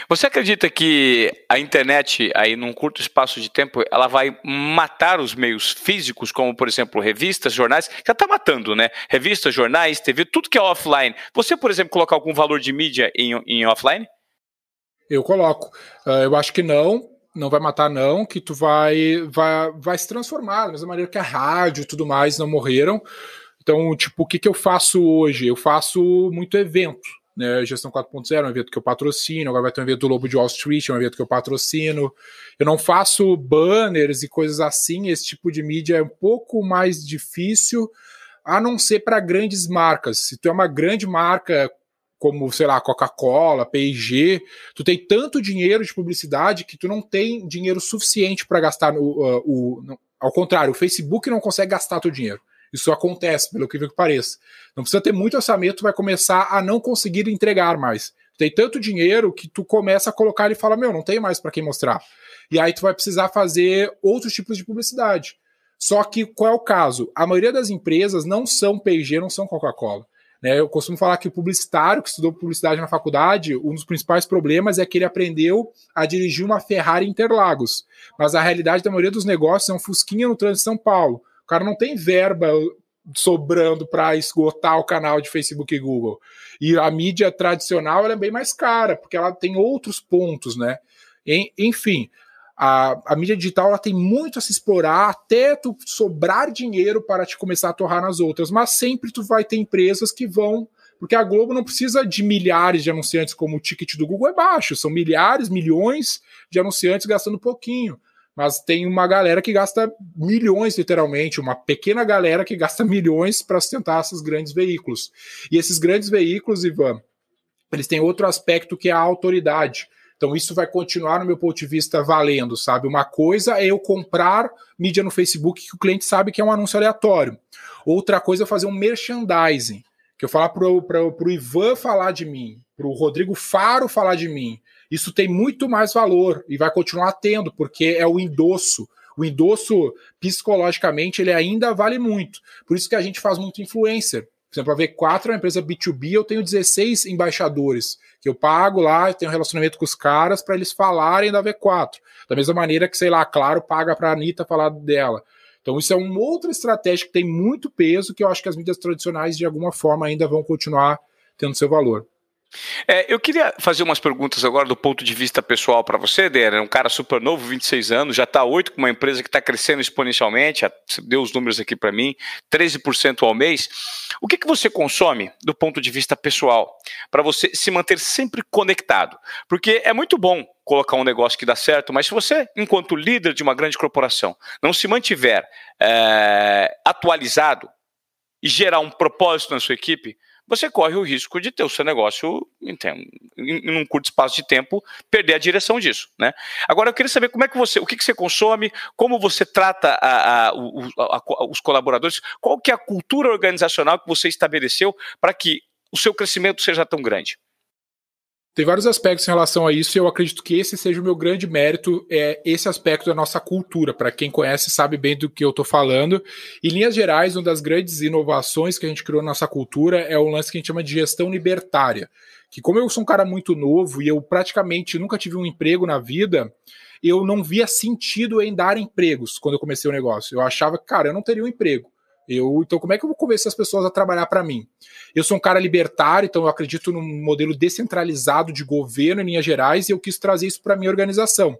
Você acredita que a internet, aí num curto espaço de tempo, ela vai matar os meios físicos, como por exemplo revistas, jornais, que está matando, né? Revistas, jornais, TV, tudo que é offline. Você, por exemplo, coloca algum valor de mídia em, em offline? Eu coloco. Uh, eu acho que não, não vai matar não, que tu vai, vai, vai se transformar, da mesma maneira que a rádio e tudo mais não morreram. Então, tipo, o que, que eu faço hoje? Eu faço muito evento né, Gestão 4.0 é um evento que eu patrocino, agora vai ter um evento do Lobo de Wall Street, é um evento que eu patrocino. Eu não faço banners e coisas assim, esse tipo de mídia é um pouco mais difícil, a não ser para grandes marcas. Se tu é uma grande marca como, sei lá, Coca-Cola, P&G, tu tem tanto dinheiro de publicidade que tu não tem dinheiro suficiente para gastar no, uh, o, no, ao contrário, o Facebook não consegue gastar teu dinheiro. Isso acontece, pelo que pareça. Não precisa ter muito orçamento, vai começar a não conseguir entregar mais. Tem tanto dinheiro que tu começa a colocar e fala: Meu, não tenho mais para quem mostrar. E aí tu vai precisar fazer outros tipos de publicidade. Só que qual é o caso? A maioria das empresas não são P&G, não são Coca-Cola. Né? Eu costumo falar que o publicitário que estudou publicidade na faculdade, um dos principais problemas é que ele aprendeu a dirigir uma Ferrari Interlagos. Mas a realidade da maioria dos negócios é um Fusquinha no trânsito de São Paulo cara não tem verba sobrando para esgotar o canal de Facebook e Google. E a mídia tradicional é bem mais cara, porque ela tem outros pontos, né? Enfim, a, a mídia digital ela tem muito a se explorar até tu sobrar dinheiro para te começar a torrar nas outras, mas sempre tu vai ter empresas que vão porque a Globo não precisa de milhares de anunciantes como o ticket do Google é baixo, são milhares, milhões de anunciantes gastando pouquinho. Mas tem uma galera que gasta milhões, literalmente, uma pequena galera que gasta *laughs* milhões para sustentar esses grandes veículos. E esses grandes veículos, Ivan, eles têm outro aspecto que é a autoridade. Então, isso vai continuar, no meu ponto de vista, valendo, sabe? Uma coisa é eu comprar mídia no Facebook que o cliente sabe que é um anúncio aleatório. Outra coisa é fazer um merchandising, que eu falar para o Ivan falar de mim, para o Rodrigo Faro falar de mim, isso tem muito mais valor e vai continuar tendo, porque é o endosso. O endosso, psicologicamente, ele ainda vale muito. Por isso que a gente faz muito influencer. Por exemplo, a V4 é uma empresa B2B, eu tenho 16 embaixadores que eu pago lá, eu tenho um relacionamento com os caras para eles falarem da V4. Da mesma maneira que, sei lá, Claro paga para a Anitta falar dela. Então, isso é uma outra estratégia que tem muito peso, que eu acho que as mídias tradicionais, de alguma forma, ainda vão continuar tendo seu valor. É, eu queria fazer umas perguntas agora do ponto de vista pessoal para você, Dera. É um cara super novo, 26 anos, já está oito com uma empresa que está crescendo exponencialmente, você deu os números aqui para mim, 13% ao mês. O que, que você consome do ponto de vista pessoal para você se manter sempre conectado? Porque é muito bom colocar um negócio que dá certo, mas se você, enquanto líder de uma grande corporação, não se mantiver é, atualizado e gerar um propósito na sua equipe, você corre o risco de ter o seu negócio, então, em, um curto espaço de tempo, perder a direção disso. Né? Agora, eu queria saber como é que você, o que, que você consome, como você trata a, a, a, os colaboradores, qual que é a cultura organizacional que você estabeleceu para que o seu crescimento seja tão grande. Tem vários aspectos em relação a isso e eu acredito que esse seja o meu grande mérito, é esse aspecto da nossa cultura. Para quem conhece, sabe bem do que eu estou falando. Em linhas gerais, uma das grandes inovações que a gente criou na nossa cultura é o lance que a gente chama de gestão libertária. Que como eu sou um cara muito novo e eu praticamente nunca tive um emprego na vida, eu não via sentido em dar empregos quando eu comecei o negócio. Eu achava que, cara, eu não teria um emprego. Eu, então, como é que eu vou convencer as pessoas a trabalhar para mim? Eu sou um cara libertário, então eu acredito num modelo descentralizado de governo em linhas gerais e eu quis trazer isso para minha organização.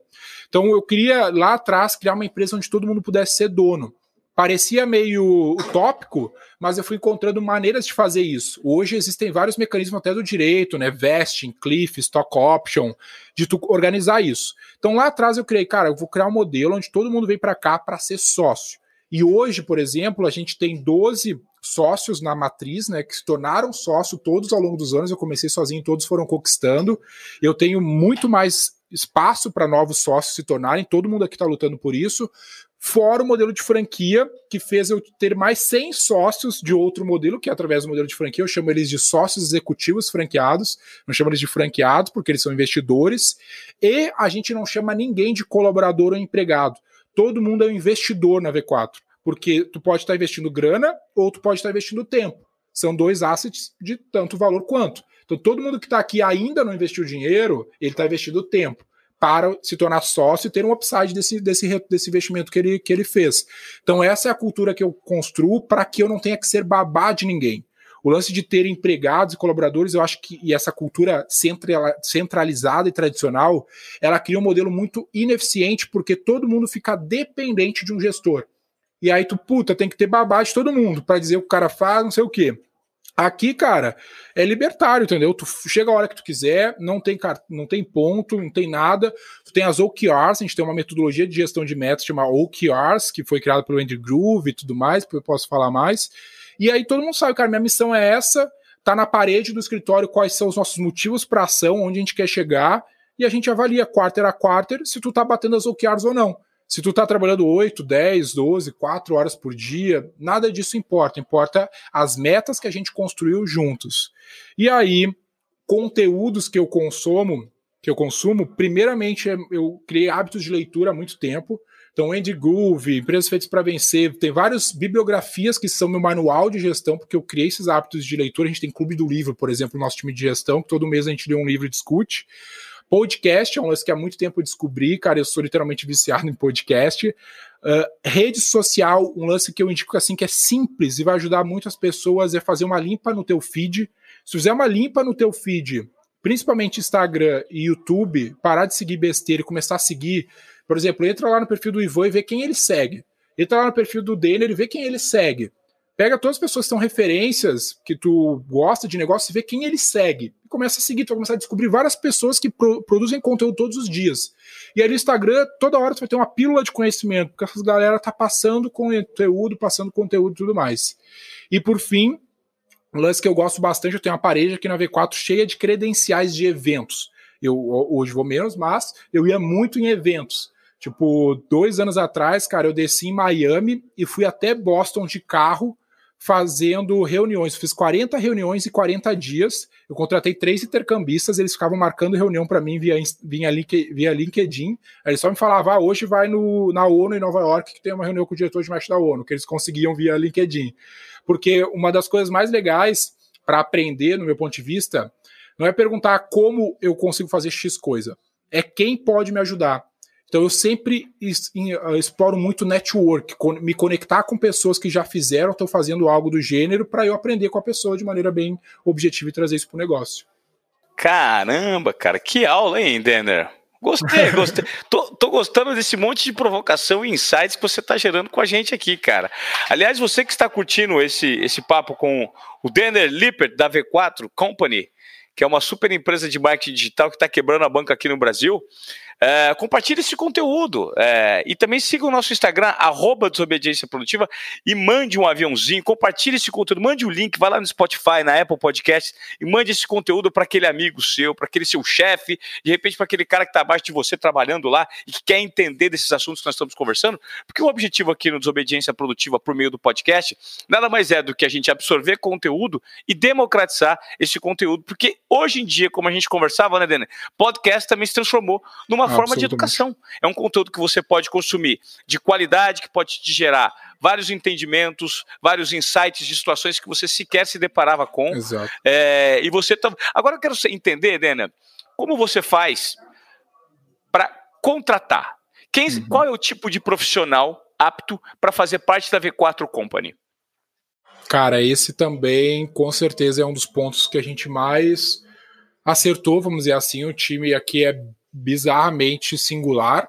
Então, eu queria lá atrás criar uma empresa onde todo mundo pudesse ser dono. Parecia meio utópico, mas eu fui encontrando maneiras de fazer isso. Hoje existem vários mecanismos até do direito, né? Vesting, cliff, stock option, de tu organizar isso. Então lá atrás eu criei, cara, eu vou criar um modelo onde todo mundo vem para cá para ser sócio. E hoje, por exemplo, a gente tem 12 sócios na matriz, né, que se tornaram sócio todos ao longo dos anos. Eu comecei sozinho, todos foram conquistando. Eu tenho muito mais espaço para novos sócios se tornarem, todo mundo aqui está lutando por isso. Fora o modelo de franquia, que fez eu ter mais 100 sócios de outro modelo, que é através do modelo de franquia, eu chamo eles de sócios executivos franqueados, não chamo eles de franqueados, porque eles são investidores, e a gente não chama ninguém de colaborador ou empregado todo mundo é um investidor na V4, porque tu pode estar investindo grana ou tu pode estar investindo tempo. São dois assets de tanto valor quanto. Então, todo mundo que está aqui ainda não investiu dinheiro, ele está investindo tempo para se tornar sócio e ter um upside desse, desse, desse investimento que ele, que ele fez. Então, essa é a cultura que eu construo para que eu não tenha que ser babá de ninguém. O lance de ter empregados e colaboradores, eu acho que e essa cultura centralizada e tradicional, ela cria um modelo muito ineficiente porque todo mundo fica dependente de um gestor. E aí tu, puta, tem que ter babá de todo mundo para dizer o que o cara faz, não sei o quê. Aqui, cara, é libertário, entendeu? Tu chega a hora que tu quiser, não tem, não tem ponto, não tem nada. Tu tem as OKRs, a gente tem uma metodologia de gestão de metas chamada OKRs, que foi criada pelo Andrew Groove e tudo mais, eu posso falar mais. E aí todo mundo sabe, cara, minha missão é essa, tá na parede do escritório quais são os nossos motivos para ação, onde a gente quer chegar, e a gente avalia quarter a quarter se tu tá batendo as OKRs ou não. Se tu tá trabalhando 8, 10, 12, 4 horas por dia, nada disso importa. Importa as metas que a gente construiu juntos. E aí, conteúdos que eu consumo, que eu consumo, primeiramente eu criei hábitos de leitura há muito tempo. Então, Andy Groove, Empresas Feitas para Vencer, tem várias bibliografias que são meu manual de gestão, porque eu criei esses hábitos de leitura. A gente tem Clube do Livro, por exemplo, no nosso time de gestão, que todo mês a gente lê um livro e discute. Podcast é um lance que há muito tempo eu descobri, cara, eu sou literalmente viciado em podcast. Uh, rede social, um lance que eu indico assim que é simples e vai ajudar muitas pessoas é fazer uma limpa no teu feed. Se fizer uma limpa no teu feed, principalmente Instagram e YouTube, parar de seguir besteira e começar a seguir por exemplo, entra lá no perfil do Ivan e vê quem ele segue. Entra lá no perfil do Denner e vê quem ele segue. Pega todas as pessoas que são referências, que tu gosta de negócio, e vê quem ele segue. E começa a seguir, tu vai começar a descobrir várias pessoas que pro, produzem conteúdo todos os dias. E aí no Instagram, toda hora tu vai ter uma pílula de conhecimento, porque essa galera tá passando conteúdo, passando conteúdo e tudo mais. E por fim, um lance que eu gosto bastante, eu tenho uma parede aqui na V4 cheia de credenciais de eventos. Eu hoje vou menos, mas eu ia muito em eventos. Tipo, dois anos atrás, cara, eu desci em Miami e fui até Boston de carro fazendo reuniões. fiz 40 reuniões em 40 dias. Eu contratei três intercambistas, eles ficavam marcando reunião para mim via, via, link, via LinkedIn. Aí eles só me falavam, ah, hoje vai no, na ONU em Nova York, que tem uma reunião com o diretor de mestre da ONU, que eles conseguiam via LinkedIn. Porque uma das coisas mais legais para aprender, no meu ponto de vista, não é perguntar como eu consigo fazer X coisa, é quem pode me ajudar. Então eu sempre exploro muito network, me conectar com pessoas que já fizeram, estão fazendo algo do gênero, para eu aprender com a pessoa de maneira bem objetiva e trazer isso para o negócio. Caramba, cara, que aula, hein, Denner? Gostei, *laughs* gostei. tô, tô, gostando desse monte de provocação e insights que você está gerando com a gente aqui, cara. Aliás, você que está curtindo esse, esse papo com o Denner Lippert, da V4 Company, que é uma super empresa de marketing digital que está quebrando a banca aqui no Brasil, é, compartilhe esse conteúdo é, e também siga o nosso Instagram, arroba Desobediência Produtiva, e mande um aviãozinho, compartilhe esse conteúdo, mande o um link, vai lá no Spotify, na Apple Podcast e mande esse conteúdo para aquele amigo seu, para aquele seu chefe, de repente para aquele cara que está abaixo de você trabalhando lá e que quer entender desses assuntos que nós estamos conversando, porque o objetivo aqui no Desobediência Produtiva por meio do podcast nada mais é do que a gente absorver conteúdo e democratizar esse conteúdo, porque hoje em dia, como a gente conversava, né, Dene, podcast também se transformou numa forma de educação. É um conteúdo que você pode consumir de qualidade, que pode te gerar vários entendimentos, vários insights de situações que você sequer se deparava com. Exato. É, e você tá... Agora eu quero entender, Dena, como você faz para contratar? Quem, uhum. Qual é o tipo de profissional apto para fazer parte da V4 Company? Cara, esse também com certeza é um dos pontos que a gente mais acertou, vamos dizer assim. O time aqui é bizarramente singular,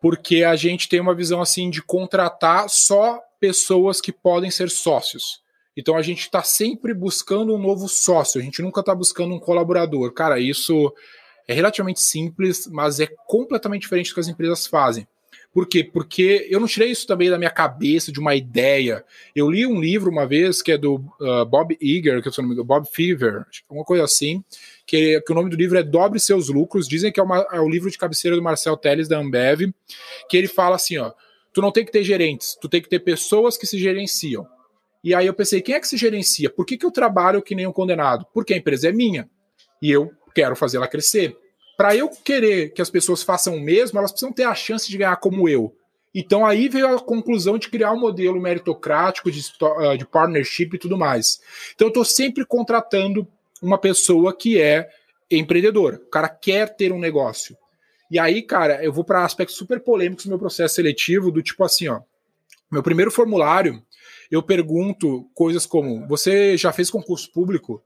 porque a gente tem uma visão assim de contratar só pessoas que podem ser sócios. Então a gente está sempre buscando um novo sócio, a gente nunca está buscando um colaborador. Cara, isso é relativamente simples, mas é completamente diferente do que as empresas fazem. Por quê? Porque eu não tirei isso também da minha cabeça, de uma ideia. Eu li um livro uma vez que é do uh, Bob Iger, que é o nome do Bob Fever, alguma coisa assim, que, que, o nome do livro é Dobre Seus Lucros. Dizem que é, uma, é o livro de cabeceira do Marcel Teles, da Ambev, que ele fala assim, ó, tu não tem que ter gerentes, tu tem que ter pessoas que se gerenciam. E aí eu pensei, quem é que se gerencia? Por que, que eu trabalho que nem um condenado? Porque a empresa é minha e eu quero fazer ela crescer para eu querer que as pessoas façam o mesmo, elas precisam ter a chance de ganhar como eu. Então aí veio a conclusão de criar um modelo meritocrático de, ah, de partnership e tudo mais. Então eu estou sempre contratando uma pessoa que é empreendedora. O cara quer ter um negócio. E aí, cara, eu vou para aspectos super polêmicos do meu processo seletivo, do tipo assim, ó. Meu primeiro formulário, eu pergunto coisas como: você já fez concurso público?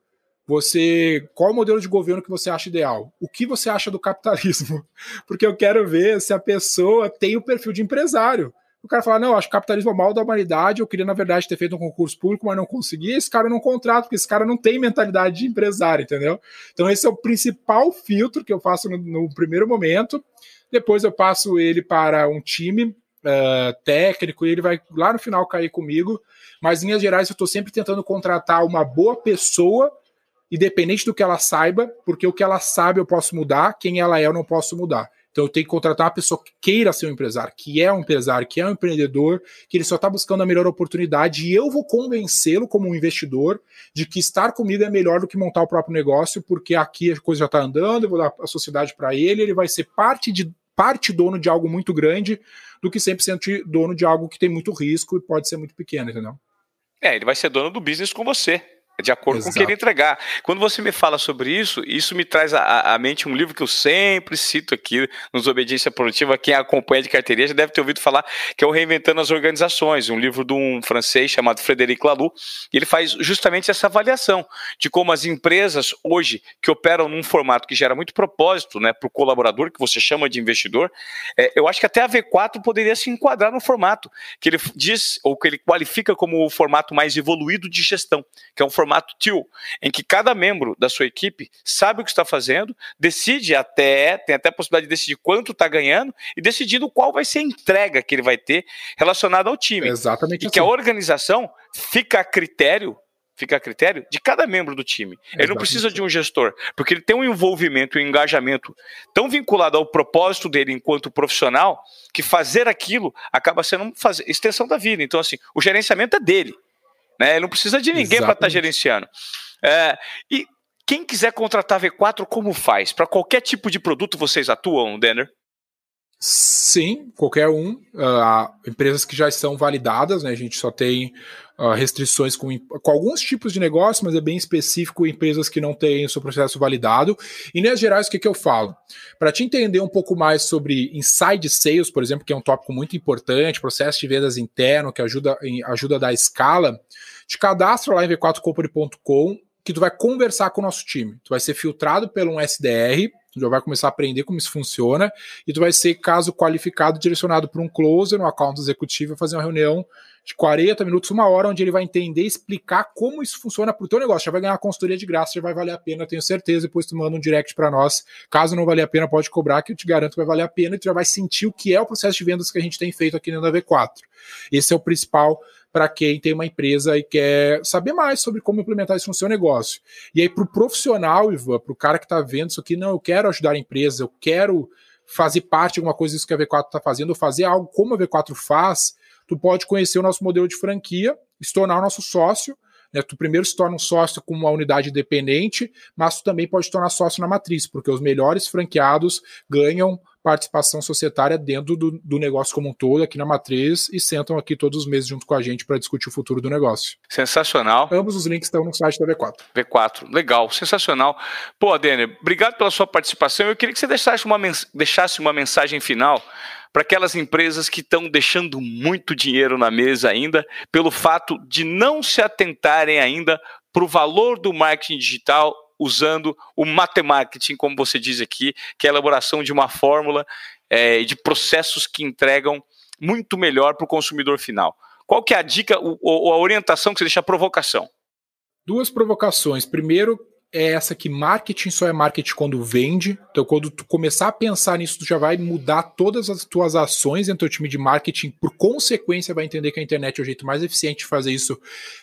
Você, qual o modelo de governo que você acha ideal? O que você acha do capitalismo? *laughs* Porque eu quero ver se a pessoa tem o perfil de empresário. O cara fala: não, acho que o capitalismo é o mal da humanidade. Eu queria, na verdade, ter feito um concurso público, mas não consegui. Esse cara não contrato, porque esse cara não tem mentalidade de empresário, entendeu? Então, esse é o principal filtro que eu faço no, no primeiro momento. Depois, eu passo ele para um time uh, técnico e ele vai lá no final cair comigo. Mas, em linhas gerais, eu estou sempre tentando contratar uma boa pessoa independente do que ela saiba, porque o que ela sabe eu posso mudar, quem ela é eu não posso mudar. Então eu tenho que contratar uma pessoa que queira ser um empresário, que é um empresário, que é um empreendedor, que ele só está buscando a melhor oportunidade e eu vou convencê-lo como um investidor de que estar comigo é melhor do que montar o próprio negócio, porque aqui a coisa já está andando, eu vou dar a sociedade para ele, ele vai ser parte de parte dono de algo muito grande do que 100% dono de algo que tem muito risco e pode ser muito pequeno, entendeu? É, ele vai ser dono do business com você. De acordo Exato. com o que ele entregar. Quando você me fala sobre isso, isso me traz à, à, mente um livro que eu sempre cito aqui nos Obediência Produtiva. Quem acompanha de carteirinha já deve ter ouvido falar, que é o Reinventando as Organizações, um livro de um francês chamado Frederic Laloux. E ele faz justamente essa avaliação de como as empresas hoje que operam num formato que gera muito propósito né, para o colaborador, que você chama de investidor, é, eu acho que até a V4 poderia se enquadrar no formato que ele diz, ou que ele qualifica como o formato mais evoluído de gestão, que é um formato formato TIL, em que cada membro da sua equipe sabe o que está fazendo, decide até, tem até a possibilidade de decidir quanto está ganhando e decidindo qual vai ser a entrega que ele vai ter relacionada ao time. Exatamente. E assim. que a assim. organização fica a critério fica a critério de cada membro do time. Exatamente. Ele não precisa de um gestor, porque ele tem um envolvimento e um engajamento tão vinculado ao propósito dele enquanto profissional, que fazer aquilo acaba sendo uma extensão da vida. Então, assim, o gerenciamento é dele. Né? Ele não precisa de ninguém para estar tá gerenciando. É, e quem quiser contratar V4, como faz? Para qualquer tipo de produto vocês atuam, Denner? Sim, qualquer um. Uh, empresas que já estão validadas, né? A gente só tem uh, restrições com, com, alguns tipos de negócio, mas é bem específico empresas que não têm o seu processo validado. E, nas gerais, o que, que eu falo? Para te entender um pouco mais sobre inside sales, por exemplo, que é um tópico muito importante, processo de vendas interno, que ajuda, ajuda a dar escala, te cadastra lá em v4company.com que tu vai conversar com o nosso time. Tu vai ser filtrado pelo um SDR, tu já vai começar a aprender como isso funciona, e tu vai ser, caso qualificado, direcionado para um closer, um account executivo, fazer uma reunião de 40 minutos, uma hora, onde ele vai entender explicar como isso funciona para o teu negócio. Já vai ganhar uma consultoria de graça, já vai valer a pena, tenho certeza. Depois tu manda um direct para nós. Caso não valer a pena, pode cobrar, que eu te garanto que vai valer a pena e tu já vai sentir o que é o processo de vendas que a gente tem feito aqui na V4. Esse é o principal para quem tem uma empresa e quer saber mais sobre como implementar isso no seu negócio. E aí, para o profissional, Ivan, para o cara que está vendo isso aqui, não, eu quero ajudar a empresa, eu quero fazer parte de alguma coisa disso que a V4 está fazendo, ou fazer algo como a V4 faz, tu pode conhecer o nosso modelo de franquia, se tornar o nosso sócio, né? Tu primeiro se torna um sócio com uma unidade independente, mas tu também pode se tornar sócio na matriz, porque os melhores franqueados ganham participação societária dentro do, do, negócio como um todo, aqui na matriz, e sentam aqui todos os meses junto com a gente para discutir o futuro do negócio. Sensacional. Ambos os links estão no site da V4. V4, legal, sensacional. Pô, Denner, obrigado pela sua participação. Eu queria que você deixasse uma, deixasse uma mensagem final para aquelas empresas que estão deixando muito dinheiro na mesa ainda, pelo fato de não se atentarem ainda para o valor do marketing digital usando o matemarketing, como você diz aqui, que é a elaboração de uma fórmula é, de processos que entregam muito melhor para o consumidor final. Qual que é a dica ou a orientação que você deixa a provocação? Duas provocações. Primeiro, é essa que marketing só é marketing quando vende. Então, quando tu começar a pensar nisso, tu já vai mudar todas as tuas ações dentro do time de marketing. Por consequência, vai entender que a internet é o jeito mais eficiente de fazer isso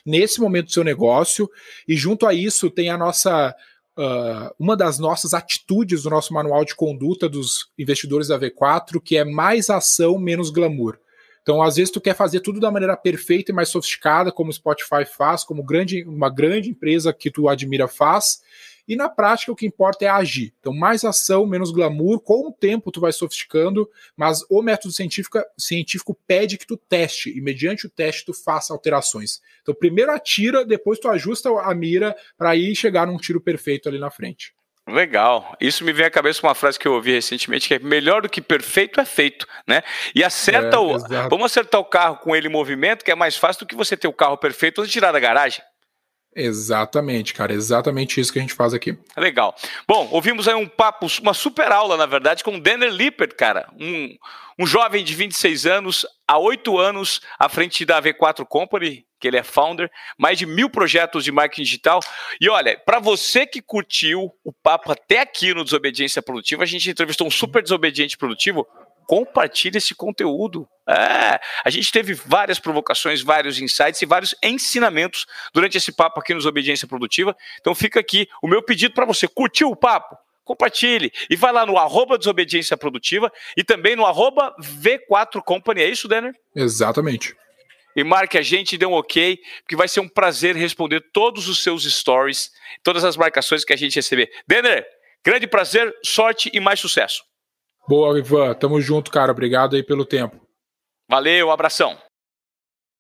nesse momento do seu negócio. E junto a isso, tem a nossa. Uh, uma das nossas atitudes do nosso manual de conduta dos investidores da V4, que é mais ação, menos glamour. Então, às vezes, tu quer fazer tudo da maneira perfeita e mais sofisticada, como o Spotify faz, como grande, uma grande empresa que tu admira faz, e na prática o que importa é agir. Então, mais ação, menos glamour, com o tempo tu vai sofisticando, mas o método científico, científico pede que tu teste, e mediante o teste tu faça alterações. Então, primeiro atira, depois tu ajusta a mira para ir chegar num tiro perfeito ali na frente. Legal. Isso me vem à cabeça uma frase que eu ouvi recentemente, que é melhor do que perfeito é feito, né? E acerta é, o. Exato. Vamos acertar o carro com ele em movimento, que é mais fácil do que você ter o carro perfeito e tirar da garagem. Exatamente, cara, exatamente isso que a gente faz aqui. Legal. Bom, ouvimos aí um papo, uma super aula, na verdade, com o Denner Lippert, cara, um, um jovem de 26 anos, há oito anos à frente da V4 Company, que ele é founder, mais de mil projetos de marketing digital. E olha, para você que curtiu o papo até aqui no Desobediência Produtiva, a gente entrevistou um super desobediente produtivo compartilhe esse conteúdo. É, a gente teve várias provocações, vários insights e vários ensinamentos durante esse papo aqui nos Obediência Produtiva. Então fica aqui o meu pedido para você. Curtiu o papo? Compartilhe e vai lá no arroba Desobediência Produtiva e também no arroba V4 Company. É isso, Denner? Exatamente. E marque a gente e dê um ok, porque vai ser um prazer responder todos os seus stories, todas as marcações que a gente receber. Denner, grande prazer, sorte e mais sucesso. Boa, Ivan. Tamo junto, cara. Obrigado aí pelo tempo. Valeu, abração.